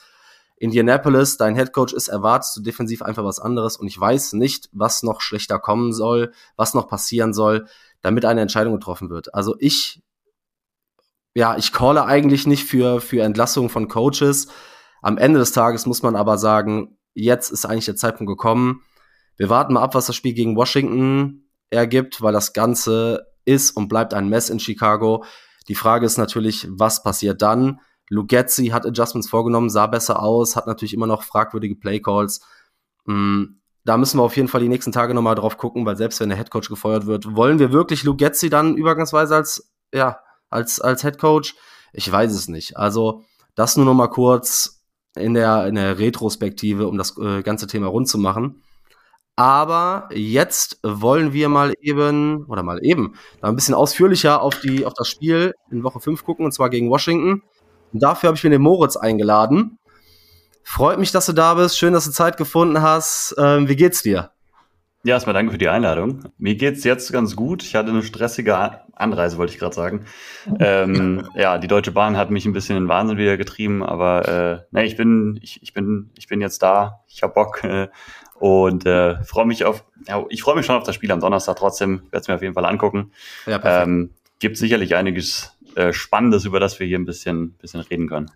Indianapolis, dein Headcoach ist, erwartest du defensiv einfach was anderes und ich weiß nicht, was noch schlechter kommen soll, was noch passieren soll, damit eine Entscheidung getroffen wird. Also ich, ja, ich calle eigentlich nicht für, für Entlassungen von Coaches. Am Ende des Tages muss man aber sagen, jetzt ist eigentlich der Zeitpunkt gekommen. Wir warten mal ab, was das Spiel gegen Washington ergibt, weil das Ganze ist und bleibt ein Mess in Chicago. Die Frage ist natürlich, was passiert dann? Lugetzi hat Adjustments vorgenommen, sah besser aus, hat natürlich immer noch fragwürdige Playcalls. Mm, da müssen wir auf jeden Fall die nächsten Tage nochmal drauf gucken, weil selbst wenn der Headcoach gefeuert wird, wollen wir wirklich Lugetzi dann übergangsweise als, ja, als, als Headcoach? Ich weiß es nicht. Also, das nur nochmal kurz in der, in der Retrospektive, um das äh, ganze Thema rund zu machen. Aber jetzt wollen wir mal eben, oder mal eben, da ein bisschen ausführlicher auf, die, auf das Spiel in Woche 5 gucken, und zwar gegen Washington. Und dafür habe ich mir den Moritz eingeladen. Freut mich, dass du da bist. Schön, dass du Zeit gefunden hast. Ähm, wie geht's dir? Ja, erstmal danke für die Einladung. Mir geht's jetzt ganz gut. Ich hatte eine stressige Anreise, wollte ich gerade sagen. ähm, ja, die Deutsche Bahn hat mich ein bisschen in den Wahnsinn wieder getrieben, aber äh, ne, ich bin, ich, ich bin, ich bin jetzt da. Ich hab Bock äh, und äh, freue mich auf. Ja, ich freue mich schon auf das Spiel am Donnerstag. Trotzdem werde es mir auf jeden Fall angucken. Ja, perfekt. ähm, gibt sicherlich einiges äh, Spannendes, über das wir hier ein bisschen, bisschen reden können.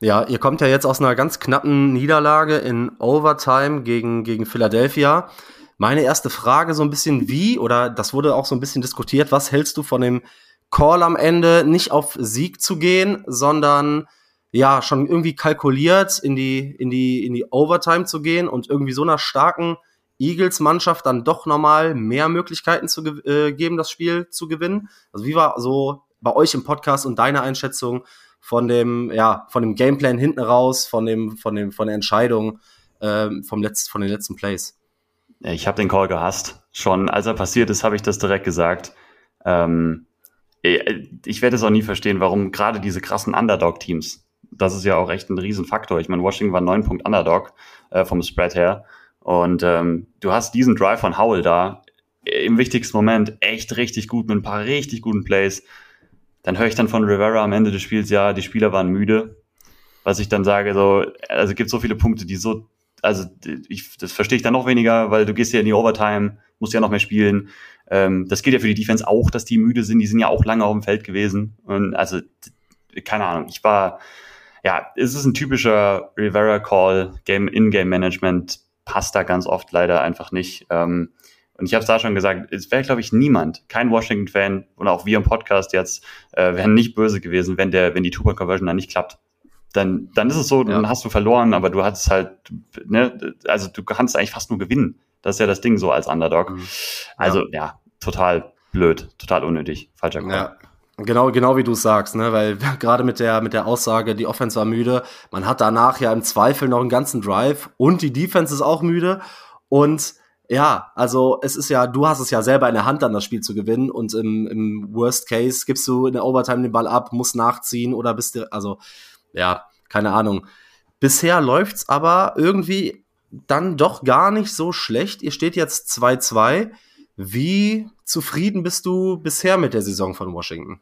Ja, ihr kommt ja jetzt aus einer ganz knappen Niederlage in Overtime gegen, gegen Philadelphia. Meine erste Frage so ein bisschen wie, oder das wurde auch so ein bisschen diskutiert, was hältst du von dem Call am Ende, nicht auf Sieg zu gehen, sondern ja, schon irgendwie kalkuliert in die, in die, in die Overtime zu gehen und irgendwie so einer starken Eagles-Mannschaft dann doch nochmal mehr Möglichkeiten zu äh, geben, das Spiel zu gewinnen. Also wie war so bei euch im Podcast und deine Einschätzung von dem, ja, von dem Gameplan hinten raus, von dem, von dem, von der Entscheidung ähm, vom Letz-, von den letzten Plays. Ich habe den Call gehasst. Schon als er passiert ist, habe ich das direkt gesagt. Ähm, ich werde es auch nie verstehen, warum gerade diese krassen Underdog-Teams, das ist ja auch echt ein Riesenfaktor. Ich meine, Washington war neun Punkt Underdog äh, vom Spread her. Und ähm, du hast diesen Drive von Howell da im wichtigsten Moment echt richtig gut mit ein paar richtig guten Plays. Dann höre ich dann von Rivera am Ende des Spiels, ja, die Spieler waren müde. Was ich dann sage, so, also gibt so viele Punkte, die so, also ich, das verstehe ich dann noch weniger, weil du gehst ja in die Overtime, musst ja noch mehr spielen. Ähm, das gilt ja für die Defense auch, dass die müde sind. Die sind ja auch lange auf dem Feld gewesen. Und also, keine Ahnung, ich war, ja, es ist ein typischer Rivera-Call, Game, In-Game-Management, passt da ganz oft leider einfach nicht. Ähm, und ich habe es da schon gesagt, es wäre, glaube ich, niemand, kein Washington-Fan und auch wir im Podcast jetzt, äh, wären nicht böse gewesen, wenn der, wenn die Two-Point-Conversion dann nicht klappt. Dann, dann ist es so, ja. dann hast du verloren, aber du hattest halt, ne, also du kannst eigentlich fast nur gewinnen. Das ist ja das Ding so als Underdog. Mhm. Also ja. ja, total blöd, total unnötig, falscher Call. Ja. Genau, genau wie du sagst, ne, weil gerade mit der, mit der Aussage, die Offense war müde, man hat danach ja im Zweifel noch einen ganzen Drive und die Defense ist auch müde und ja, also es ist ja, du hast es ja selber in der Hand, dann das Spiel zu gewinnen und im, im Worst Case gibst du in der Overtime den Ball ab, musst nachziehen oder bist du, also ja, keine Ahnung. Bisher läuft's aber irgendwie dann doch gar nicht so schlecht. Ihr steht jetzt 2-2. Wie zufrieden bist du bisher mit der Saison von Washington?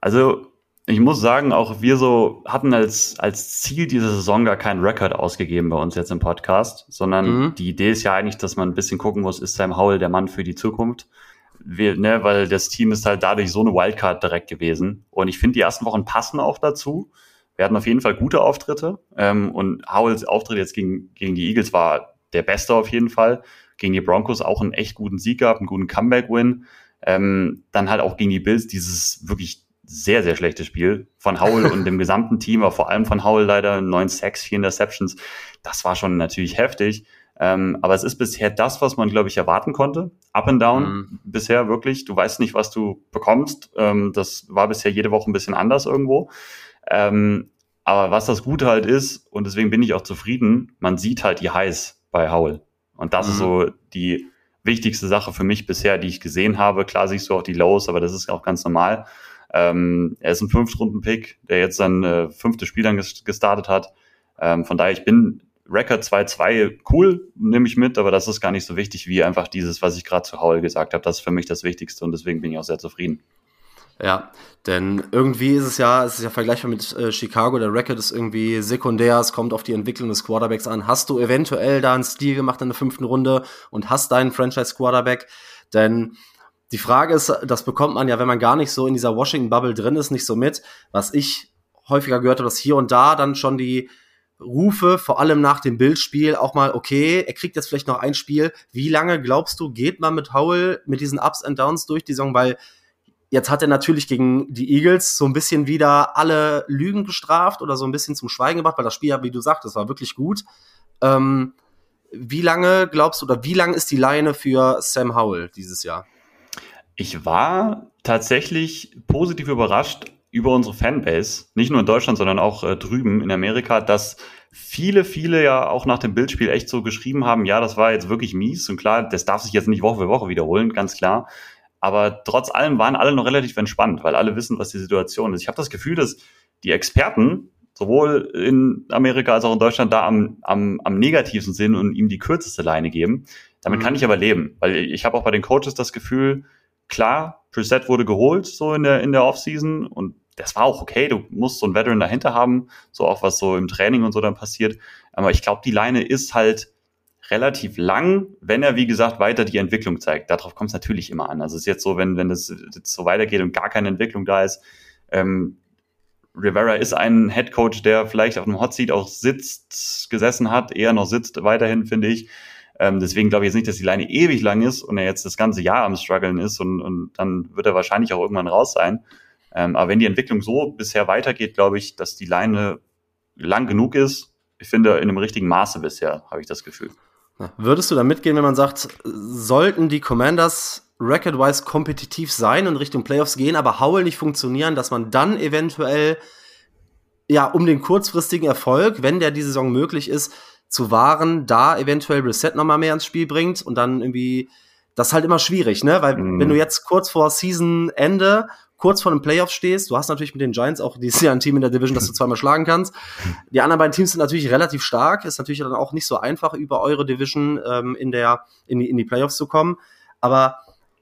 Also ich muss sagen, auch wir so hatten als, als Ziel diese Saison gar keinen Rekord ausgegeben bei uns jetzt im Podcast, sondern mhm. die Idee ist ja eigentlich, dass man ein bisschen gucken muss, ist Sam Howell der Mann für die Zukunft? Wir, ne, weil das Team ist halt dadurch so eine Wildcard direkt gewesen. Und ich finde, die ersten Wochen passen auch dazu. Wir hatten auf jeden Fall gute Auftritte. Ähm, und Howells Auftritt jetzt gegen, gegen die Eagles war der beste auf jeden Fall. Gegen die Broncos auch einen echt guten Sieg gehabt, einen guten Comeback-Win. Ähm, dann halt auch gegen die Bills dieses wirklich sehr, sehr schlechtes Spiel von Howell und dem gesamten Team, aber vor allem von Howell leider neun Sacks, vier Interceptions. Das war schon natürlich heftig. Ähm, aber es ist bisher das, was man, glaube ich, erwarten konnte. Up and down mhm. bisher wirklich. Du weißt nicht, was du bekommst. Ähm, das war bisher jede Woche ein bisschen anders irgendwo. Ähm, aber was das Gute halt ist, und deswegen bin ich auch zufrieden, man sieht halt die Highs bei Howell. Und das mhm. ist so die wichtigste Sache für mich bisher, die ich gesehen habe. Klar siehst du auch die Lows, aber das ist auch ganz normal. Ähm, er ist ein Fünftrunden-Pick, der jetzt sein äh, fünftes Spiel dann gestartet hat. Ähm, von daher, ich bin Record 2-2 cool, nehme ich mit, aber das ist gar nicht so wichtig wie einfach dieses, was ich gerade zu Howell gesagt habe. Das ist für mich das Wichtigste und deswegen bin ich auch sehr zufrieden. Ja, denn irgendwie ist es ja, es ist ja vergleichbar mit äh, Chicago, der Record ist irgendwie sekundär, es kommt auf die Entwicklung des Quarterbacks an. Hast du eventuell da einen Stil gemacht in der fünften Runde und hast deinen Franchise-Quarterback? Denn die Frage ist, das bekommt man ja, wenn man gar nicht so in dieser Washington-Bubble drin ist, nicht so mit. Was ich häufiger gehört habe, dass hier und da dann schon die Rufe, vor allem nach dem Bildspiel, auch mal, okay, er kriegt jetzt vielleicht noch ein Spiel. Wie lange glaubst du, geht man mit Howell mit diesen Ups and Downs durch die Saison? Weil jetzt hat er natürlich gegen die Eagles so ein bisschen wieder alle Lügen gestraft oder so ein bisschen zum Schweigen gebracht, weil das Spiel, wie du sagst, das war wirklich gut. Ähm, wie lange glaubst du, oder wie lang ist die Leine für Sam Howell dieses Jahr? Ich war tatsächlich positiv überrascht, über unsere Fanbase, nicht nur in Deutschland, sondern auch äh, drüben in Amerika, dass viele, viele ja auch nach dem Bildspiel echt so geschrieben haben, ja, das war jetzt wirklich mies und klar, das darf sich jetzt nicht Woche für Woche wiederholen, ganz klar. Aber trotz allem waren alle noch relativ entspannt, weil alle wissen, was die Situation ist. Ich habe das Gefühl, dass die Experten sowohl in Amerika als auch in Deutschland da am, am, am negativsten sind und ihm die kürzeste Leine geben. Damit mhm. kann ich aber leben, weil ich habe auch bei den Coaches das Gefühl, klar, Preset wurde geholt so in der in der Offseason und das war auch okay. Du musst so einen Veteran dahinter haben, so auch was so im Training und so dann passiert. Aber ich glaube, die Leine ist halt relativ lang, wenn er, wie gesagt, weiter die Entwicklung zeigt. Darauf kommt es natürlich immer an. Also es ist jetzt so, wenn, wenn das jetzt so weitergeht und gar keine Entwicklung da ist. Ähm, Rivera ist ein Head Coach, der vielleicht auf dem Hot Seat auch sitzt, gesessen hat, eher noch sitzt weiterhin, finde ich. Ähm, deswegen glaube ich jetzt nicht, dass die Leine ewig lang ist und er jetzt das ganze Jahr am struggeln ist und, und dann wird er wahrscheinlich auch irgendwann raus sein. Ähm, aber wenn die Entwicklung so bisher weitergeht, glaube ich, dass die Leine lang genug ist. Ich finde, in einem richtigen Maße bisher, habe ich das Gefühl. Würdest du da mitgehen, wenn man sagt, sollten die Commanders record-wise kompetitiv sein und Richtung Playoffs gehen, aber Howell nicht funktionieren, dass man dann eventuell ja um den kurzfristigen Erfolg, wenn der die Saison möglich ist, zu wahren, da eventuell Reset noch mal mehr ins Spiel bringt und dann irgendwie das ist halt immer schwierig, ne? Weil mm. wenn du jetzt kurz vor Season-Ende kurz vor einem Playoff stehst. Du hast natürlich mit den Giants auch dieses Jahr ein Team in der Division, das du zweimal schlagen kannst. Die anderen beiden Teams sind natürlich relativ stark. Ist natürlich dann auch nicht so einfach, über eure Division ähm, in, der, in, die, in die Playoffs zu kommen. Aber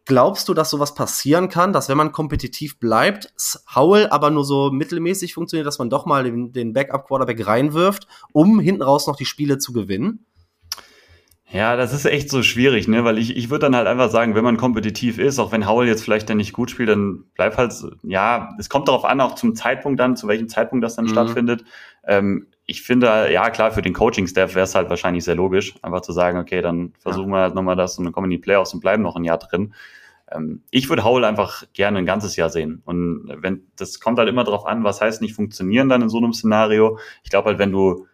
glaubst du, dass sowas passieren kann, dass wenn man kompetitiv bleibt, Howell aber nur so mittelmäßig funktioniert, dass man doch mal den, den Backup-Quarterback reinwirft, um hinten raus noch die Spiele zu gewinnen? Ja, das ist echt so schwierig, ne? Weil ich, ich würde dann halt einfach sagen, wenn man kompetitiv ist, auch wenn Howell jetzt vielleicht dann nicht gut spielt, dann bleibt halt, ja, es kommt darauf an, auch zum Zeitpunkt dann, zu welchem Zeitpunkt das dann mhm. stattfindet. Ähm, ich finde, ja klar, für den Coaching-Staff wäre es halt wahrscheinlich sehr logisch, einfach zu sagen, okay, dann versuchen ja. wir halt nochmal das und dann kommen in die Playoffs und bleiben noch ein Jahr drin. Ähm, ich würde Howell einfach gerne ein ganzes Jahr sehen. Und wenn, das kommt halt immer darauf an, was heißt nicht funktionieren dann in so einem Szenario. Ich glaube halt, wenn du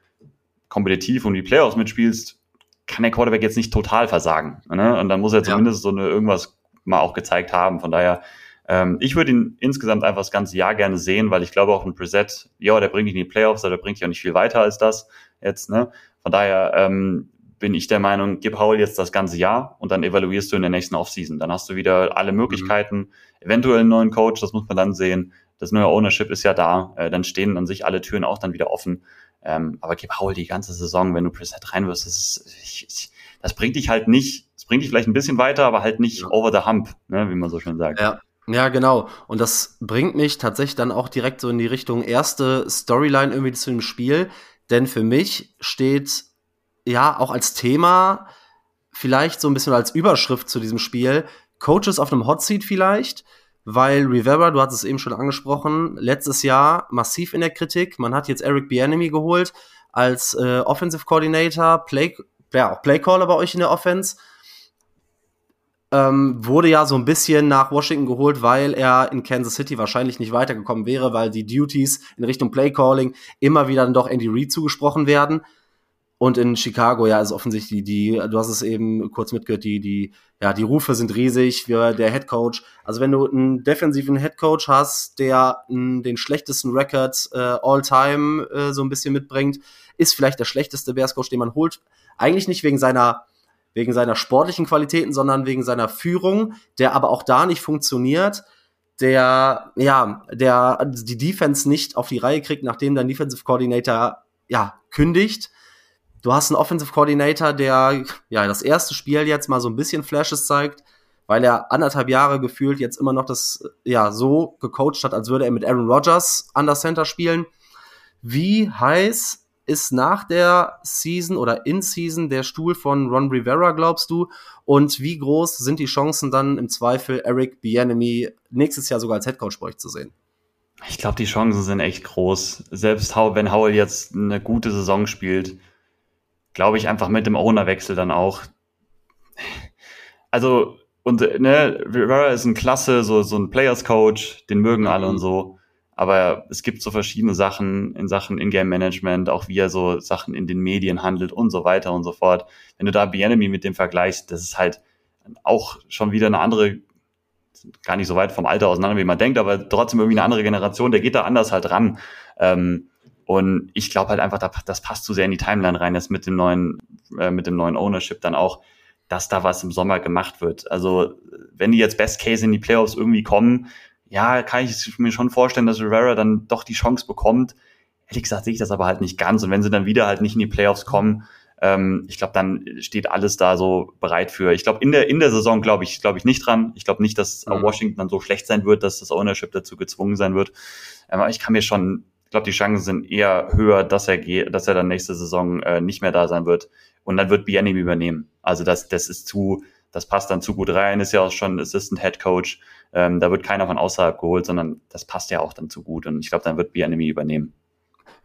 kompetitiv um die Playoffs mitspielst, kann der Quarterback jetzt nicht total versagen. Ne? Und dann muss er zumindest ja. so eine irgendwas mal auch gezeigt haben. Von daher, ähm, ich würde ihn insgesamt einfach das ganze Jahr gerne sehen, weil ich glaube auch ein Preset, ja, der bringt dich in die Playoffs, aber der bringt dich auch nicht viel weiter als das jetzt. Ne? Von daher ähm, bin ich der Meinung, gib Howell jetzt das ganze Jahr und dann evaluierst du in der nächsten Offseason. Dann hast du wieder alle Möglichkeiten, mhm. eventuell einen neuen Coach, das muss man dann sehen. Das neue Ownership ist ja da, äh, dann stehen an sich alle Türen auch dann wieder offen. Ähm, aber gib Howell die ganze Saison, wenn du Preset reinwirst, das, ist, ich, ich, das bringt dich halt nicht, das bringt dich vielleicht ein bisschen weiter, aber halt nicht ja. over the hump, ne, wie man so schön sagt. Ja. Ja, genau. Und das bringt mich tatsächlich dann auch direkt so in die Richtung erste Storyline irgendwie zu dem Spiel. Denn für mich steht ja auch als Thema, vielleicht so ein bisschen als Überschrift zu diesem Spiel, Coaches auf einem Hot Seat vielleicht weil Rivera, du hattest es eben schon angesprochen, letztes Jahr massiv in der Kritik. Man hat jetzt Eric Bianemi geholt als äh, Offensive Coordinator, Play, ja, auch Playcaller bei euch in der Offense. Ähm, wurde ja so ein bisschen nach Washington geholt, weil er in Kansas City wahrscheinlich nicht weitergekommen wäre, weil die Duties in Richtung Playcalling immer wieder dann doch Andy Reid zugesprochen werden. Und in Chicago, ja, ist offensichtlich die, du hast es eben kurz mitgehört, die, die, ja, die Rufe sind riesig für der Head Coach. Also wenn du einen defensiven Head Coach hast, der m, den schlechtesten Record äh, all time äh, so ein bisschen mitbringt, ist vielleicht der schlechteste Bears Coach, den man holt. Eigentlich nicht wegen seiner, wegen seiner sportlichen Qualitäten, sondern wegen seiner Führung, der aber auch da nicht funktioniert der, ja, der die Defense nicht auf die Reihe kriegt, nachdem der Defensive Coordinator, ja, kündigt Du hast einen Offensive Coordinator, der ja das erste Spiel jetzt mal so ein bisschen Flashes zeigt, weil er anderthalb Jahre gefühlt jetzt immer noch das ja so gecoacht hat, als würde er mit Aaron Rodgers an der Center spielen. Wie heiß ist nach der Season oder in Season der Stuhl von Ron Rivera, glaubst du? Und wie groß sind die Chancen dann im Zweifel Eric Bienemy nächstes Jahr sogar als Headcoach bei euch zu sehen? Ich glaube, die Chancen sind echt groß. Selbst wenn Howell jetzt eine gute Saison spielt, glaube ich einfach mit dem Ownerwechsel dann auch. Also, und ne, Rivera ist ein klasse, so, so ein Players Coach, den mögen alle mhm. und so. Aber es gibt so verschiedene Sachen in Sachen In-Game-Management, auch wie er so Sachen in den Medien handelt und so weiter und so fort. Wenn du da Bienemy mit dem vergleichst, das ist halt auch schon wieder eine andere, gar nicht so weit vom Alter auseinander, wie man denkt, aber trotzdem irgendwie eine andere Generation, der geht da anders halt ran. Ähm, und ich glaube halt einfach, das passt zu sehr in die Timeline rein, das mit dem neuen, äh, mit dem neuen Ownership dann auch, dass da was im Sommer gemacht wird. Also, wenn die jetzt Best Case in die Playoffs irgendwie kommen, ja, kann ich mir schon vorstellen, dass Rivera dann doch die Chance bekommt. Ehrlich gesagt sehe ich das aber halt nicht ganz. Und wenn sie dann wieder halt nicht in die Playoffs kommen, ähm, ich glaube, dann steht alles da so bereit für. Ich glaube, in der, in der Saison glaube ich, glaube ich nicht dran. Ich glaube nicht, dass mhm. Washington dann so schlecht sein wird, dass das Ownership dazu gezwungen sein wird. Ähm, aber ich kann mir schon, glaube, die Chancen sind eher höher, dass er geht, dass er dann nächste Saison äh, nicht mehr da sein wird. Und dann wird Bianim übernehmen. Also das, das ist zu, das passt dann zu gut rein, ist ja auch schon Assistant Head Coach. Ähm, da wird keiner von außerhalb geholt, sondern das passt ja auch dann zu gut. Und ich glaube, dann wird Bianemi übernehmen.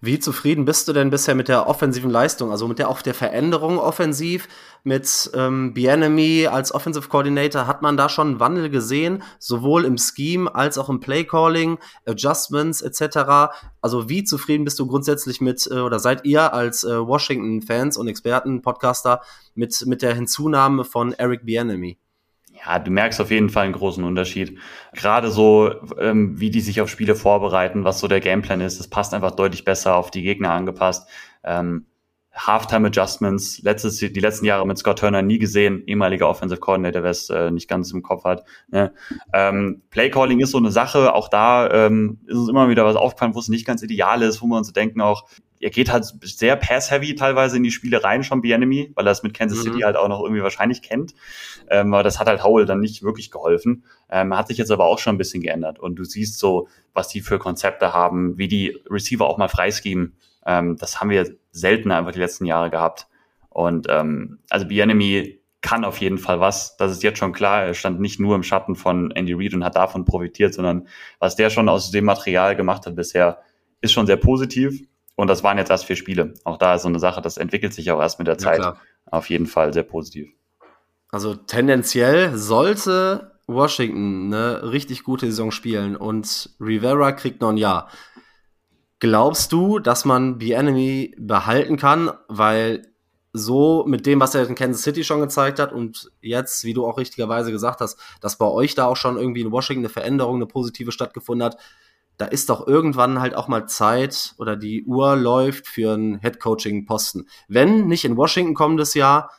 Wie zufrieden bist du denn bisher mit der offensiven Leistung, also mit der auch der Veränderung offensiv mit ähm, Bienemy als Offensive Coordinator? Hat man da schon einen Wandel gesehen, sowohl im Scheme als auch im Play Calling, Adjustments etc. Also wie zufrieden bist du grundsätzlich mit äh, oder seid ihr als äh, Washington-Fans und Experten, Podcaster mit mit der Hinzunahme von Eric Bienemy? Ja, du merkst auf jeden Fall einen großen Unterschied. Gerade so, ähm, wie die sich auf Spiele vorbereiten, was so der Gameplan ist, das passt einfach deutlich besser auf die Gegner angepasst. Ähm, Halftime Adjustments, letztes, die letzten Jahre mit Scott Turner nie gesehen, ehemaliger Offensive Coordinator, wer es äh, nicht ganz im Kopf hat. Ne? Ähm, Play Calling ist so eine Sache, auch da ähm, ist uns immer wieder was aufgefallen, wo es nicht ganz ideal ist, wo wir uns denken auch, er geht halt sehr pass-heavy teilweise in die Spiele rein, schon Enemy, weil er es mit Kansas City mhm. halt auch noch irgendwie wahrscheinlich kennt. Ähm, aber das hat halt Howell dann nicht wirklich geholfen. Ähm, hat sich jetzt aber auch schon ein bisschen geändert. Und du siehst so, was die für Konzepte haben, wie die Receiver auch mal freischieben. Ähm, das haben wir selten einfach die letzten Jahre gehabt. Und ähm, also Enemy kann auf jeden Fall was. Das ist jetzt schon klar. Er stand nicht nur im Schatten von Andy Reid und hat davon profitiert, sondern was der schon aus dem Material gemacht hat bisher, ist schon sehr positiv. Und das waren jetzt erst vier Spiele. Auch da ist so eine Sache, das entwickelt sich auch erst mit der Zeit. Ja, Auf jeden Fall sehr positiv. Also tendenziell sollte Washington eine richtig gute Saison spielen und Rivera kriegt noch ein Jahr. Glaubst du, dass man Bienemy behalten kann? Weil so mit dem, was er in Kansas City schon gezeigt hat und jetzt, wie du auch richtigerweise gesagt hast, dass bei euch da auch schon irgendwie in Washington eine Veränderung, eine positive stattgefunden hat, da ist doch irgendwann halt auch mal Zeit oder die Uhr läuft für einen Head-Coaching-Posten. Wenn nicht in Washington kommendes Jahr,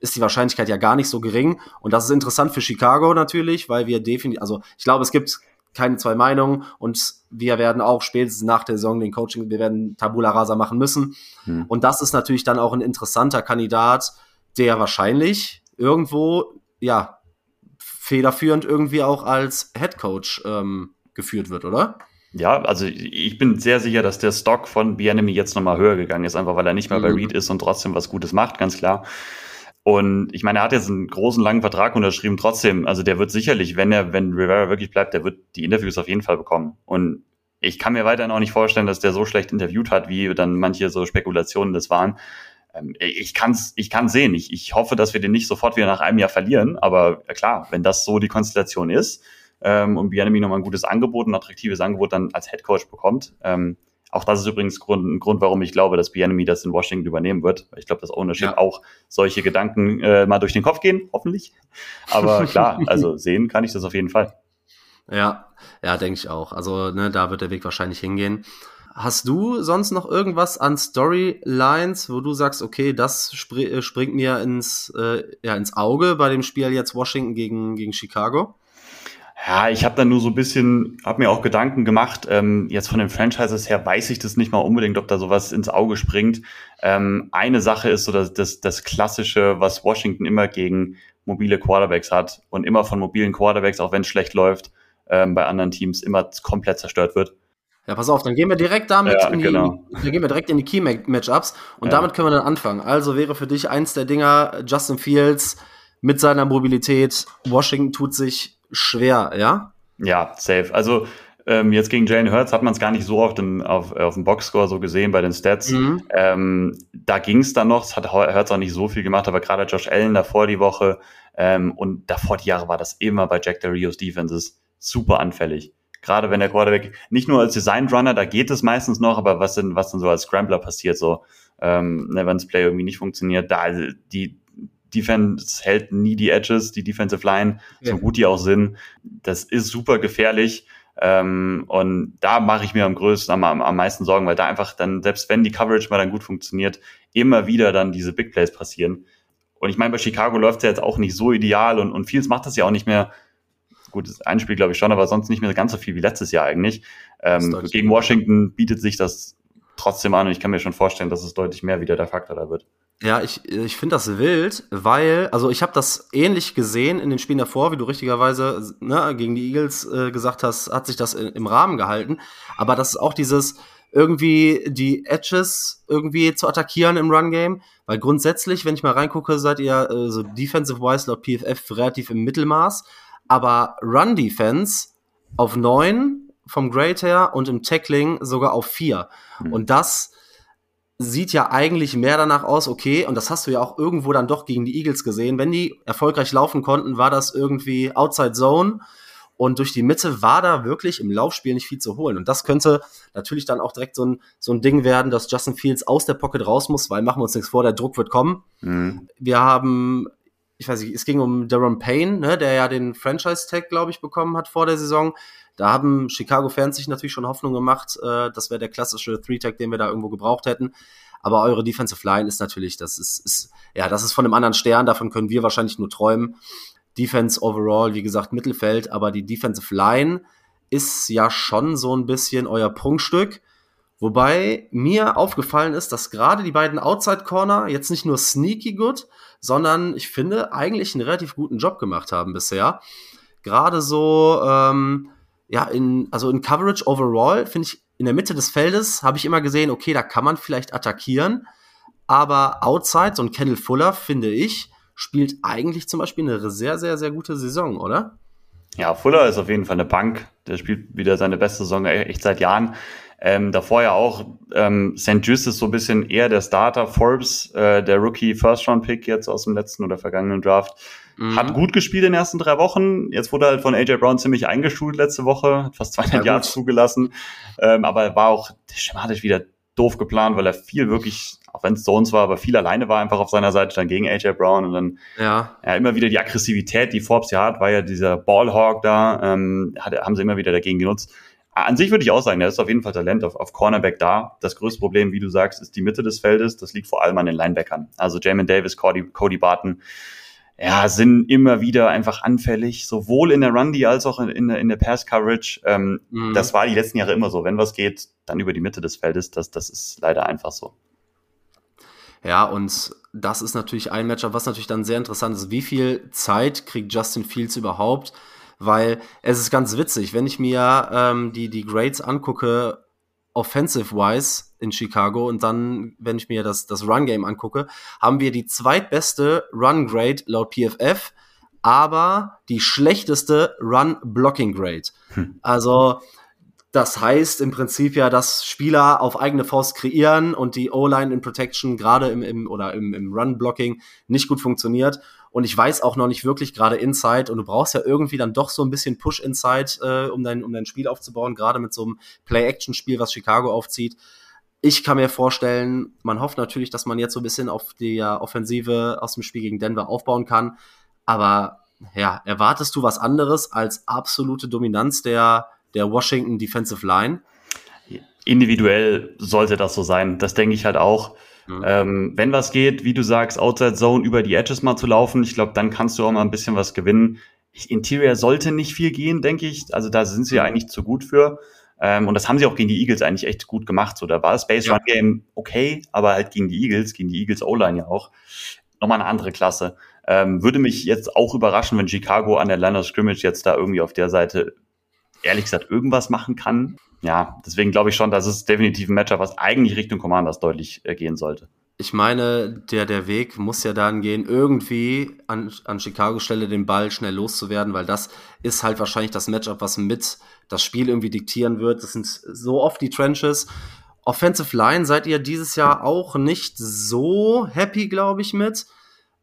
ist die Wahrscheinlichkeit ja gar nicht so gering. Und das ist interessant für Chicago natürlich, weil wir definitiv, also ich glaube, es gibt keine zwei Meinungen und wir werden auch spätestens nach der Saison den Coaching, wir werden Tabula Rasa machen müssen. Hm. Und das ist natürlich dann auch ein interessanter Kandidat, der wahrscheinlich irgendwo, ja, federführend irgendwie auch als Head Coach ähm, geführt wird, oder? Ja, also ich bin sehr sicher, dass der Stock von Bienemy jetzt nochmal höher gegangen ist, einfach weil er nicht mehr mhm. bei Reed ist und trotzdem was Gutes macht, ganz klar. Und ich meine, er hat jetzt einen großen, langen Vertrag unterschrieben, trotzdem, also der wird sicherlich, wenn er, wenn Rivera wirklich bleibt, der wird die Interviews auf jeden Fall bekommen. Und ich kann mir weiterhin auch nicht vorstellen, dass der so schlecht interviewt hat, wie dann manche so Spekulationen das waren. Ähm, ich kann's, ich kann sehen. Ich, ich hoffe, dass wir den nicht sofort wieder nach einem Jahr verlieren. Aber klar, wenn das so die Konstellation ist, ähm, und Bianemi nochmal ein gutes Angebot, ein attraktives Angebot dann als Head Coach bekommt. Ähm, auch das ist übrigens Grund, ein Grund, warum ich glaube, dass Bianemi das in Washington übernehmen wird. Ich glaube, dass Ownership ja. auch solche Gedanken äh, mal durch den Kopf gehen, hoffentlich. Aber klar, also sehen kann ich das auf jeden Fall. Ja, ja, denke ich auch. Also ne, da wird der Weg wahrscheinlich hingehen. Hast du sonst noch irgendwas an Storylines, wo du sagst, okay, das spr äh, springt mir ins, äh, ja, ins Auge bei dem Spiel jetzt Washington gegen, gegen Chicago? Ja, ich habe da nur so ein bisschen, habe mir auch Gedanken gemacht. Ähm, jetzt von den Franchises her weiß ich das nicht mal unbedingt, ob da sowas ins Auge springt. Ähm, eine Sache ist so das, das, das Klassische, was Washington immer gegen mobile Quarterbacks hat und immer von mobilen Quarterbacks, auch wenn es schlecht läuft, ähm, bei anderen Teams immer komplett zerstört wird. Ja, pass auf, dann gehen wir direkt damit ja, in die, genau. dann gehen wir direkt in die Key Matchups und ja. damit können wir dann anfangen. Also wäre für dich eins der Dinger Justin Fields mit seiner Mobilität. Washington tut sich schwer, ja? Ja, safe. Also Ähm, jetzt gegen Jalen Hurts hat man es gar nicht so oft in, auf, auf dem Boxscore so gesehen bei den Stats. Mhm. Ähm, da ging es dann noch, es hat Hurts auch nicht so viel gemacht, aber gerade Josh Allen davor die Woche ähm, und davor die Jahre war das immer bei Jack Del Rios Defenses super anfällig. Gerade wenn der Quarterback nicht nur als Design Runner, da geht es meistens noch, aber was denn, was denn so als Scrambler passiert, so, ähm, ne, wenn das Play irgendwie nicht funktioniert, da die Defense hält nie die Edges, die Defensive Line, ja. so gut die auch sind. Das ist super gefährlich. Ähm, und da mache ich mir am größten, am, am, meisten Sorgen, weil da einfach dann, selbst wenn die Coverage mal dann gut funktioniert, immer wieder dann diese Big Plays passieren. Und ich meine, bei Chicago läuft es ja jetzt auch nicht so ideal und, und Fields macht das ja auch nicht mehr. Gut, das ein Spiel glaube ich schon, aber sonst nicht mehr ganz so viel wie letztes Jahr eigentlich. Ähm, gegen Washington bietet sich das trotzdem an und ich kann mir schon vorstellen, dass es deutlich mehr wieder der Faktor da wird. Ja, ich, ich finde das wild, weil, also ich habe das ähnlich gesehen in den Spielen davor, wie du richtigerweise ne, gegen die Eagles äh, gesagt hast, hat sich das im Rahmen gehalten. Aber das ist auch dieses irgendwie die Edges irgendwie zu attackieren im Run-Game. Weil grundsätzlich, wenn ich mal reingucke, seid ihr äh, so defensive-wise laut PFF relativ im Mittelmaß. Aber Run-Defense auf neun vom Grade her und im Tackling sogar auf vier. Mhm. Und das sieht ja eigentlich mehr danach aus, okay, und das hast du ja auch irgendwo dann doch gegen die Eagles gesehen. Wenn die erfolgreich laufen konnten, war das irgendwie Outside Zone. Und durch die Mitte war da wirklich im Laufspiel nicht viel zu holen. Und das könnte natürlich dann auch direkt so ein, so ein Ding werden, dass Justin Fields aus der Pocket raus muss, weil machen wir uns nichts vor, der Druck wird kommen. Mhm. Wir haben, ich weiß nicht, es ging um Daron Payne, ne, der ja den Franchise-Tag, glaube ich, bekommen hat vor der Saison. Da haben Chicago-Fans sich natürlich schon Hoffnung gemacht. Äh, das wäre der klassische Three-Tag, den wir da irgendwo gebraucht hätten. Aber eure Defensive Line ist natürlich, das ist, ist, ja, das ist von einem anderen Stern. Davon können wir wahrscheinlich nur träumen. Defense overall, wie gesagt, Mittelfeld, aber die Defensive Line ist ja schon so ein bisschen euer Prunkstück. Wobei mir aufgefallen ist, dass gerade die beiden Outside Corner jetzt nicht nur sneaky good, sondern ich finde eigentlich einen relativ guten Job gemacht haben bisher. Gerade so ähm, ja, in, also in Coverage overall finde ich in der Mitte des Feldes habe ich immer gesehen, okay, da kann man vielleicht attackieren, aber outside, so ein Kendall Fuller, finde ich, spielt eigentlich zum Beispiel eine sehr, sehr, sehr gute Saison, oder? Ja, Fuller ist auf jeden Fall eine Bank. Der spielt wieder seine beste Saison echt seit Jahren. Ähm, davor ja auch ähm, St. Just ist so ein bisschen eher der Starter. Forbes, äh, der Rookie First Round Pick jetzt aus dem letzten oder vergangenen Draft, Mhm. Hat gut gespielt in den ersten drei Wochen. Jetzt wurde er halt von AJ Brown ziemlich eingeschult letzte Woche, hat fast 200 Jahre zugelassen. Ähm, aber er war auch schematisch wieder doof geplant, weil er viel wirklich, auch wenn es Zones war, aber viel alleine war einfach auf seiner Seite dann gegen AJ Brown und dann ja. ja immer wieder die Aggressivität, die Forbes ja hat, war ja dieser Ballhawk da, ähm, hat, haben sie immer wieder dagegen genutzt. An sich würde ich auch sagen, er ist auf jeden Fall Talent auf, auf Cornerback da. Das größte Problem, wie du sagst, ist die Mitte des Feldes. Das liegt vor allem an den Linebackern. Also Jamin Davis, Cody, Cody Barton, ja, sind immer wieder einfach anfällig, sowohl in der Run-D als auch in, der, in der Pass-Coverage. Ähm, mhm. Das war die letzten Jahre immer so. Wenn was geht, dann über die Mitte des Feldes. Das, das ist leider einfach so. Ja, und das ist natürlich ein Matchup, was natürlich dann sehr interessant ist. Wie viel Zeit kriegt Justin Fields überhaupt? Weil es ist ganz witzig, wenn ich mir ähm, die, die Grades angucke, offensive-wise in Chicago und dann, wenn ich mir das, das Run-Game angucke, haben wir die zweitbeste Run-Grade laut PFF, aber die schlechteste Run-Blocking-Grade. Hm. Also das heißt im Prinzip ja, dass Spieler auf eigene Faust kreieren und die O-Line in Protection gerade im, im oder im, im Run-Blocking nicht gut funktioniert. Und ich weiß auch noch nicht wirklich gerade Inside. Und du brauchst ja irgendwie dann doch so ein bisschen Push-Inside, äh, um, dein, um dein Spiel aufzubauen, gerade mit so einem Play-Action-Spiel, was Chicago aufzieht. Ich kann mir vorstellen, man hofft natürlich, dass man jetzt so ein bisschen auf die Offensive aus dem Spiel gegen Denver aufbauen kann. Aber ja, erwartest du was anderes als absolute Dominanz der, der Washington Defensive Line? Individuell sollte das so sein. Das denke ich halt auch. Mhm. Ähm, wenn was geht, wie du sagst, Outside Zone über die Edges mal zu laufen, ich glaube, dann kannst du auch mal ein bisschen was gewinnen. Interior sollte nicht viel gehen, denke ich. Also da sind sie ja eigentlich zu gut für. Ähm, und das haben sie auch gegen die Eagles eigentlich echt gut gemacht. So, da war das Base Run Game okay, aber halt gegen die Eagles, gegen die Eagles O-Line ja auch, nochmal eine andere Klasse. Ähm, würde mich jetzt auch überraschen, wenn Chicago an der Line of Scrimmage jetzt da irgendwie auf der Seite ehrlich gesagt irgendwas machen kann ja, deswegen glaube ich schon, dass es definitiv ein Matchup, was eigentlich Richtung Commanders deutlich äh, gehen sollte. ich meine, der, der Weg muss ja dann gehen, irgendwie an, an Chicago Stelle den Ball schnell loszuwerden, weil das ist halt wahrscheinlich das Matchup, was mit das Spiel irgendwie diktieren wird. Das sind so oft die Trenches. Offensive Line seid ihr dieses Jahr auch nicht so happy, glaube ich, mit.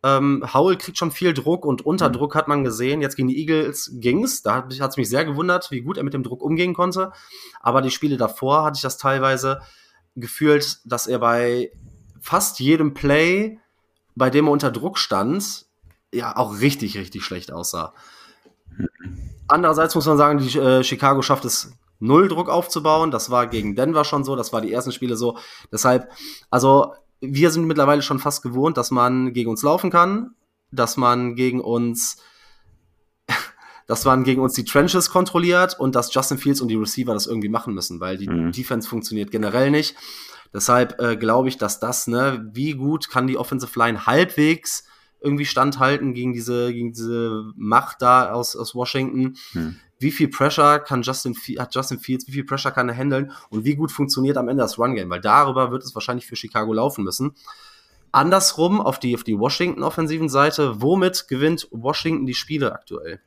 Ähm, Howell kriegt schon viel Druck und unter mhm. Druck hat man gesehen. Jetzt gegen die Eagles ging's. Da hat es mich sehr gewundert, wie gut er mit dem Druck umgehen konnte. Aber die Spiele davor hatte ich das teilweise gefühlt, dass er bei fast jedem Play, bei dem er unter Druck stand, ja auch richtig, richtig schlecht aussah. Andererseits muss man sagen, die, äh, Chicago schafft es null Druck aufzubauen. Das war gegen Denver schon so, das war die ersten Spiele so. Deshalb, also wir sind mittlerweile schon fast gewohnt, dass man gegen uns laufen kann, dass man gegen uns dass man gegen uns die Trenches kontrolliert und dass Justin Fields und die Receiver das irgendwie machen müssen, weil die mhm. Defense funktioniert generell nicht. Deshalb äh, glaube ich, dass das, ne, wie gut kann die Offensive Line halbwegs irgendwie standhalten gegen diese, gegen diese Macht da aus, aus Washington. Hm. Wie viel Pressure kann Justin, hat Justin Fields, wie viel Pressure kann er handeln und wie gut funktioniert am Ende das Run-Game? Weil darüber wird es wahrscheinlich für Chicago laufen müssen. Andersrum, auf die, auf die Washington-offensiven Seite, womit gewinnt Washington die Spiele aktuell?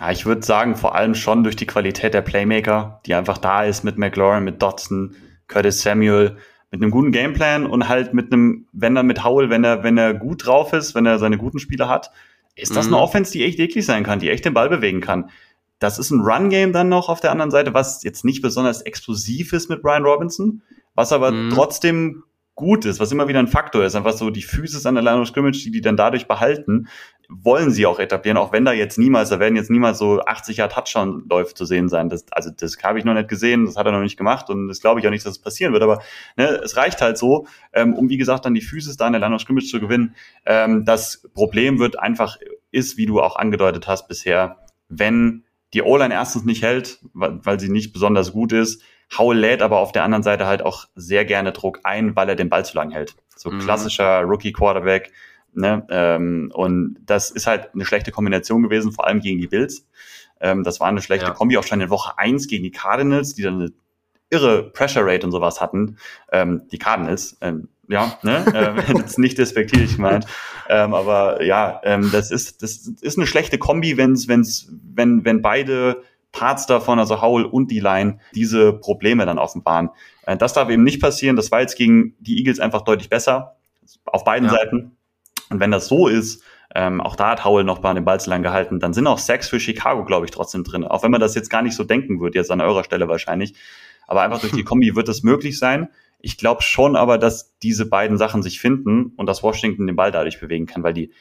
Ja, ich würde sagen, vor allem schon durch die Qualität der Playmaker, die einfach da ist mit McLaurin, mit Dodson, Curtis Samuel mit einem guten Gameplan und halt mit einem, wenn dann mit Howell, wenn er, wenn er gut drauf ist, wenn er seine guten Spiele hat, ist das mhm. eine Offense, die echt eklig sein kann, die echt den Ball bewegen kann. Das ist ein Run-Game dann noch auf der anderen Seite, was jetzt nicht besonders explosiv ist mit Brian Robinson, was aber mhm. trotzdem gut ist, was immer wieder ein Faktor ist, einfach so die Physis an der Line of Scrimmage, die die dann dadurch behalten, wollen sie auch etablieren, auch wenn da jetzt niemals, da werden jetzt niemals so 80 Jahre Touchdown-Läufe zu sehen sein. Das, also das habe ich noch nicht gesehen, das hat er noch nicht gemacht und das glaube ich auch nicht, dass es passieren wird, aber ne, es reicht halt so, ähm, um wie gesagt dann die Physis da an der Line of Scrimmage zu gewinnen. Ähm, das Problem wird einfach, ist, wie du auch angedeutet hast bisher, wenn die O-Line erstens nicht hält, weil, weil sie nicht besonders gut ist, Howell lädt aber auf der anderen Seite halt auch sehr gerne Druck ein, weil er den Ball zu lang hält. So mhm. klassischer Rookie-Quarterback. Ne? Ähm, und das ist halt eine schlechte Kombination gewesen, vor allem gegen die Bills. Ähm, das war eine schlechte ja. Kombi, auch schon in Woche eins gegen die Cardinals, die dann eine irre Pressure Rate und sowas hatten. Ähm, die Cardinals, ähm, ja, ne? ähm, ist nicht despektierlich gemeint. Ähm, aber ja, ähm, das ist, das ist eine schlechte Kombi, wenn's, wenn's, wenn, wenn beide Parts davon, also Howell und die Line, diese Probleme dann offenbaren. Äh, das darf eben nicht passieren. Das war jetzt gegen die Eagles einfach deutlich besser. Auf beiden ja. Seiten. Und wenn das so ist, ähm, auch da hat Howell noch bei den Ball zu lang gehalten, dann sind auch Sacks für Chicago, glaube ich, trotzdem drin. Auch wenn man das jetzt gar nicht so denken würde, jetzt an eurer Stelle wahrscheinlich. Aber einfach durch die Kombi wird es möglich sein. Ich glaube schon aber, dass diese beiden Sachen sich finden und dass Washington den Ball dadurch bewegen kann, weil die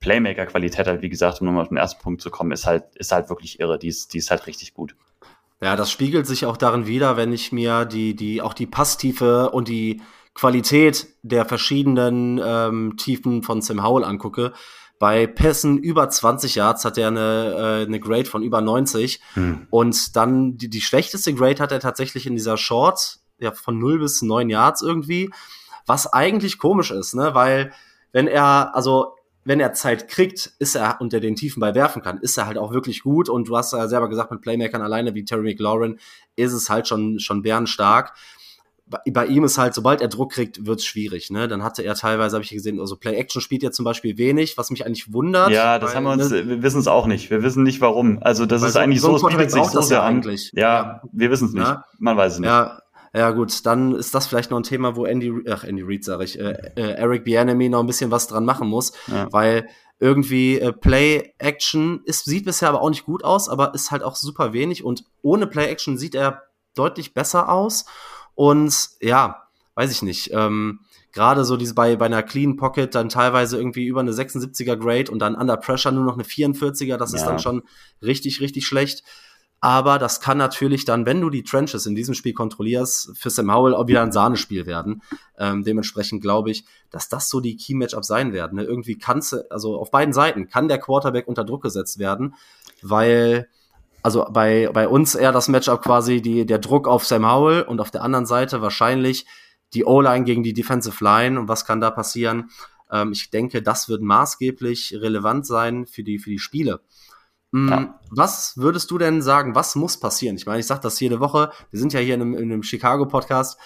Playmaker-Qualität halt, wie gesagt, um nochmal auf den ersten Punkt zu kommen, ist halt, ist halt wirklich irre. Die ist, die ist halt richtig gut. Ja, das spiegelt sich auch darin wieder, wenn ich mir die, die, auch die Passtiefe und die Qualität der verschiedenen ähm, Tiefen von Sam Howell angucke. Bei Pässen über 20 Yards hat er eine, äh, eine Grade von über 90. Hm. Und dann die, die schlechteste Grade hat er tatsächlich in dieser Short, ja, von 0 bis 9 Yards irgendwie. Was eigentlich komisch ist, ne? Weil, wenn er, also wenn er Zeit kriegt, ist er unter den Tiefen bei werfen kann, ist er halt auch wirklich gut. Und du hast ja selber gesagt, mit Playmakern alleine wie Terry McLaurin ist es halt schon, schon bärenstark. Bei, bei ihm ist halt, sobald er Druck kriegt, wird's schwierig. Ne? Dann hatte er teilweise, habe ich gesehen, also Play-Action spielt er zum Beispiel wenig, was mich eigentlich wundert. Ja, das weil, haben wir uns, ne, wir wissen es auch nicht. Wir wissen nicht warum. Also das ist so, eigentlich so, es bietet sich so sehr an. Ja, ja, wir wissen es nicht. Ja? Man weiß es nicht. Ja, ja, gut, dann ist das vielleicht noch ein Thema, wo Andy, ach, Andy Reid, sage ich, äh, äh, Eric Bianemi noch ein bisschen was dran machen muss, ja. weil irgendwie äh, Play-Action ist, sieht bisher aber auch nicht gut aus, aber ist halt auch super wenig und ohne Play-Action sieht er deutlich besser aus und ja, weiß ich nicht, ähm, gerade so diese bei, bei einer Clean Pocket dann teilweise irgendwie über eine 76er Grade und dann Under Pressure nur noch eine 44er, das ja. ist dann schon richtig, richtig schlecht. Aber das kann natürlich dann, wenn du die Trenches in diesem Spiel kontrollierst, für Sam Howell auch wieder ein Sahnespiel werden. Ähm, dementsprechend glaube ich, dass das so die Key-Matchups sein werden. Ne? Irgendwie kannst du, also auf beiden Seiten kann der Quarterback unter Druck gesetzt werden, weil also bei, bei uns eher das Matchup quasi die, der Druck auf Sam Howell und auf der anderen Seite wahrscheinlich die O-Line gegen die Defensive Line und was kann da passieren? Ähm, ich denke, das wird maßgeblich relevant sein für die, für die Spiele. Ja. Was würdest du denn sagen, was muss passieren? Ich meine, ich sage das jede Woche, wir sind ja hier in einem, in einem Chicago-Podcast.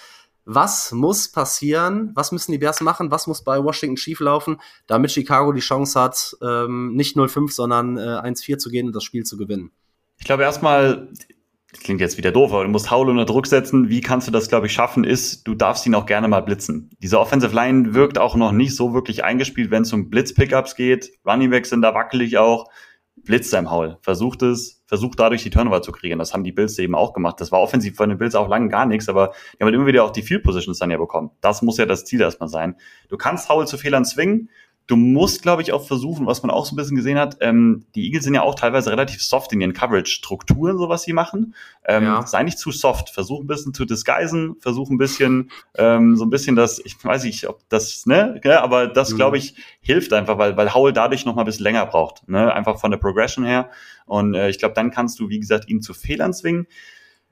Was muss passieren? Was müssen die Bears machen? Was muss bei Washington schieflaufen, damit Chicago die Chance hat, ähm, nicht 0-5, sondern äh, 1-4 zu gehen und das Spiel zu gewinnen? Ich glaube erstmal, das klingt jetzt wieder doof, aber du musst Howell unter Druck setzen. Wie kannst du das, glaube ich, schaffen, ist, du darfst ihn auch gerne mal blitzen. Diese Offensive Line wirkt auch noch nicht so wirklich eingespielt, wenn es um Blitz-Pickups geht. Running Backs sind da wackelig auch. Blitzt sein Howell. Versucht es, versucht dadurch die Turnover zu kriegen. Das haben die Bills eben auch gemacht. Das war offensiv von den Bills auch lange gar nichts, aber die haben halt immer wieder auch die Field Positions dann ja bekommen. Das muss ja das Ziel erstmal sein. Du kannst Howell zu Fehlern zwingen Du musst, glaube ich, auch versuchen, was man auch so ein bisschen gesehen hat, ähm, die Eagles sind ja auch teilweise relativ soft in ihren Coverage-Strukturen, so was sie machen. Ähm, ja. Sei nicht zu soft, versuch ein bisschen zu disguisen, versuch ein bisschen, ähm, so ein bisschen das, ich weiß nicht, ob das, ne, aber das, mhm. glaube ich, hilft einfach, weil, weil Howell dadurch noch mal ein bisschen länger braucht, ne, einfach von der Progression her. Und äh, ich glaube, dann kannst du, wie gesagt, ihn zu Fehlern zwingen.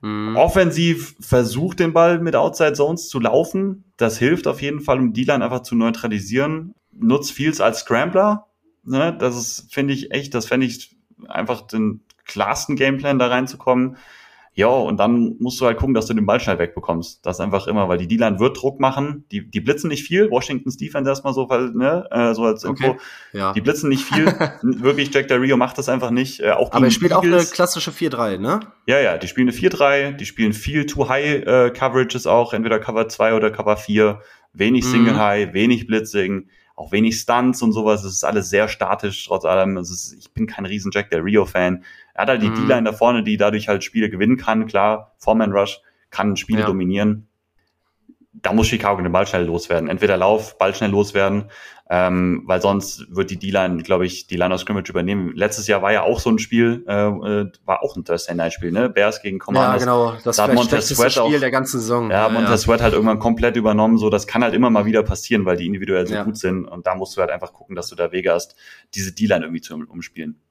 Mhm. Offensiv versucht den Ball mit Outside Zones zu laufen. Das hilft auf jeden Fall, um D-Line einfach zu neutralisieren nutzt Fields als Scrambler. Ne? Das ist, finde ich, echt, das fände ich einfach den klarsten Gameplan da reinzukommen. Ja, und dann musst du halt gucken, dass du den Ball schnell wegbekommst. Das ist einfach immer, weil die D-Line wird Druck machen. Die, die blitzen nicht viel. Washingtons Defense erstmal so, weil, ne, äh, so als Info. Okay, ja. Die blitzen nicht viel. Wirklich, Jack Del Rio macht das einfach nicht. Äh, auch Aber er spielt Eagles. auch eine klassische 4-3, ne? Ja, ja, die spielen eine 4-3, die spielen viel Too-High äh, Coverages auch, entweder Cover 2 oder Cover 4. Wenig mhm. Single-High, wenig Blitzing auch wenig Stunts und sowas. Es ist alles sehr statisch, trotz allem. Es ist, ich bin kein riesen Jack der Rio-Fan. Er hat halt die mhm. D-Line da vorne, die dadurch halt Spiele gewinnen kann. Klar, Foreman Rush kann Spiele ja. dominieren. Da muss Chicago den Ball schnell loswerden. Entweder Lauf, Ball schnell loswerden ähm, weil sonst wird die D-Line, glaube ich, die Line of Scrimmage übernehmen. Letztes Jahr war ja auch so ein Spiel, äh, äh war auch ein Thursday Night Spiel, ne? Bears gegen Commanders. Ja, genau. Das da Montez Sweat Spiel auch, der ganzen Saison. Ja, ja Montez Sweat halt irgendwann komplett übernommen. So, das kann halt immer mal wieder passieren, weil die individuell so ja. gut sind. Und da musst du halt einfach gucken, dass du da Wege hast, diese D-Line irgendwie zu umspielen.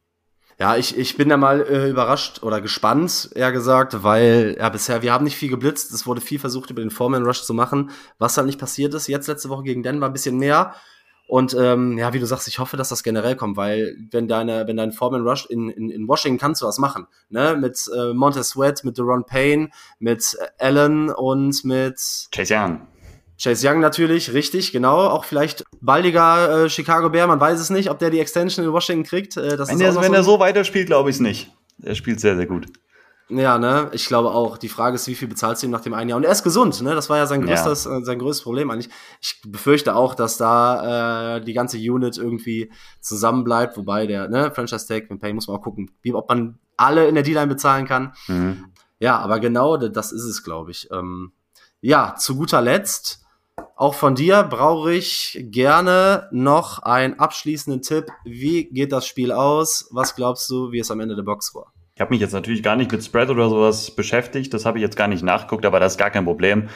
Ja, ich, ich bin da mal äh, überrascht oder gespannt, eher gesagt, weil ja bisher, wir haben nicht viel geblitzt, es wurde viel versucht, über den Foreman Rush zu machen, was halt nicht passiert ist. Jetzt letzte Woche gegen Denver ein bisschen mehr. Und ähm, ja, wie du sagst, ich hoffe, dass das generell kommt, weil wenn deine, wenn dein Foreman Rush in, in, in Washington kannst du das machen, ne? Mit äh, Montez Sweat, mit Deron Payne, mit Allen und mit Chase Young. Chase Young natürlich, richtig, genau. Auch vielleicht baldiger äh, Chicago Bear, man weiß es nicht, ob der die Extension in Washington kriegt. Äh, das wenn er, wenn so er so weiterspielt, glaube ich es nicht. Er spielt sehr, sehr gut. Ja, ne, ich glaube auch. Die Frage ist, wie viel bezahlst du ihm nach dem einen Jahr? Und er ist gesund, ne? Das war ja sein größtes, ja. Äh, sein größtes Problem eigentlich. Ich befürchte auch, dass da äh, die ganze Unit irgendwie zusammenbleibt, wobei der, ne, Franchise Tag mit Pay muss man auch gucken, wie, ob man alle in der D-Line bezahlen kann. Mhm. Ja, aber genau das ist es, glaube ich. Ähm, ja, zu guter Letzt, auch von dir brauche ich gerne noch einen abschließenden Tipp. Wie geht das Spiel aus? Was glaubst du, wie es am Ende der Box war? Ich habe mich jetzt natürlich gar nicht mit Spread oder sowas beschäftigt. Das habe ich jetzt gar nicht nachgeguckt, aber das ist gar kein Problem.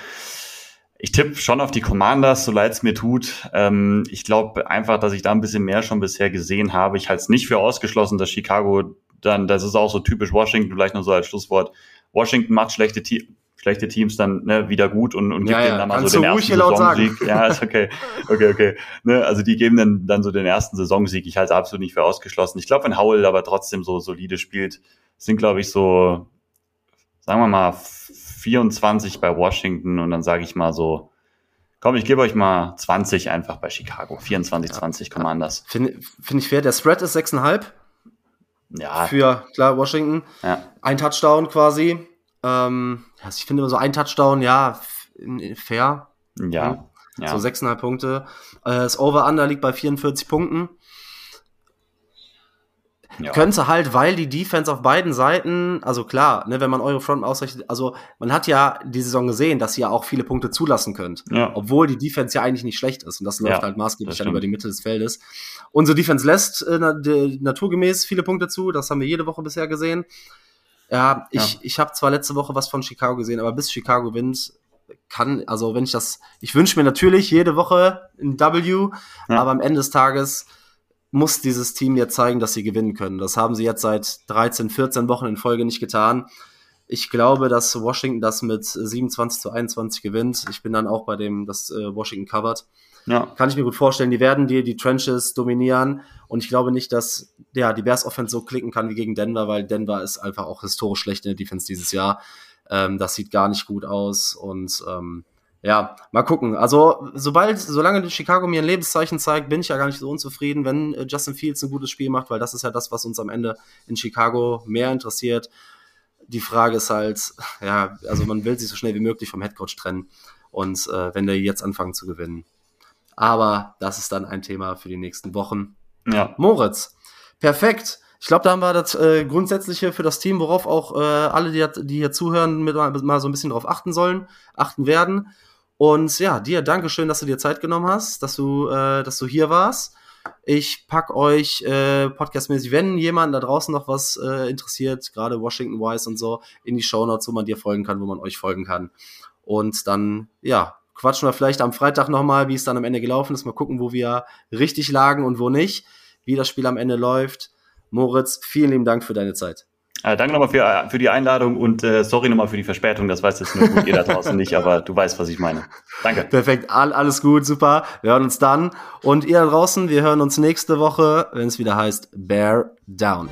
Ich tippe schon auf die Commanders, so leid es mir tut. Ähm, ich glaube einfach, dass ich da ein bisschen mehr schon bisher gesehen habe. Ich halte es nicht für ausgeschlossen, dass Chicago dann, das ist auch so typisch Washington, vielleicht noch so als Schlusswort. Washington macht schlechte, schlechte Teams dann ne, wieder gut und, und gibt ja, denen dann mal so den ersten Saisonsieg. Ja, ist okay. Okay, okay. Ne, also die geben dann, dann so den ersten Saisonsieg. Ich halte es absolut nicht für ausgeschlossen. Ich glaube, wenn Howell aber trotzdem so solide spielt, sind, glaube ich, so, sagen wir mal, 24 bei Washington und dann sage ich mal so, komm, ich gebe euch mal 20 einfach bei Chicago. 24, 20 ja, Commanders. Finde find ich fair. Der Spread ist 6,5. Ja. Für, klar, Washington. Ja. Ein Touchdown quasi. Ähm, also ich finde immer so ein Touchdown, ja, fair. Ja. ja. So 6,5 Punkte. Äh, das Over-Under liegt bei 44 Punkten. Ja. Könnte halt, weil die Defense auf beiden Seiten, also klar, ne, wenn man eure Front ausrechnet, also man hat ja die Saison gesehen, dass ihr auch viele Punkte zulassen könnt. Ja. Obwohl die Defense ja eigentlich nicht schlecht ist. Und das läuft ja, halt maßgeblich dann über die Mitte des Feldes. Unsere Defense lässt äh, naturgemäß viele Punkte zu, das haben wir jede Woche bisher gesehen. Ja, ich, ja. ich habe zwar letzte Woche was von Chicago gesehen, aber bis Chicago gewinnt, kann, also wenn ich das, ich wünsche mir natürlich jede Woche ein W, ja. aber am Ende des Tages muss dieses Team jetzt zeigen, dass sie gewinnen können. Das haben sie jetzt seit 13, 14 Wochen in Folge nicht getan. Ich glaube, dass Washington das mit 27 zu 21 gewinnt. Ich bin dann auch bei dem, das äh, Washington covert. Ja. Kann ich mir gut vorstellen. Die werden dir die Trenches dominieren. Und ich glaube nicht, dass ja, die Bears Offense so klicken kann wie gegen Denver, weil Denver ist einfach auch historisch schlecht in der Defense dieses Jahr. Ähm, das sieht gar nicht gut aus. Und ähm, Ja, mal gucken. Also, sobald, solange Chicago mir ein Lebenszeichen zeigt, bin ich ja gar nicht so unzufrieden, wenn äh, Justin Fields ein gutes Spiel macht, weil das ist ja das, was uns am Ende in Chicago mehr interessiert. Die Frage ist halt, ja, also man will sich so schnell wie möglich vom Headcoach trennen. Und äh, wenn der jetzt anfangen zu gewinnen. Aber das ist dann ein Thema für die nächsten Wochen. Ja. Moritz, perfekt. Ich glaube, da haben wir das äh, Grundsätzliche für das Team, worauf auch äh, alle, die, die hier zuhören, mit, mal so ein bisschen drauf achten sollen, achten werden. Und ja, dir, Dankeschön, dass du dir Zeit genommen hast, dass du, äh, dass du hier warst. Ich pack euch äh, podcastmäßig, wenn jemand da draußen noch was äh, interessiert, gerade Washington Wise und so, in die Show Notes, wo man dir folgen kann, wo man euch folgen kann. Und dann, ja, quatschen wir vielleicht am Freitag nochmal, wie es dann am Ende gelaufen ist. Mal gucken, wo wir richtig lagen und wo nicht, wie das Spiel am Ende läuft. Moritz, vielen lieben Dank für deine Zeit. Äh, danke nochmal für, für die Einladung und äh, sorry nochmal für die Verspätung. Das weiß jetzt nur gut ihr da draußen nicht, aber du weißt, was ich meine. Danke. Perfekt, all, alles gut, super. Wir hören uns dann. Und ihr da draußen, wir hören uns nächste Woche, wenn es wieder heißt Bear Down.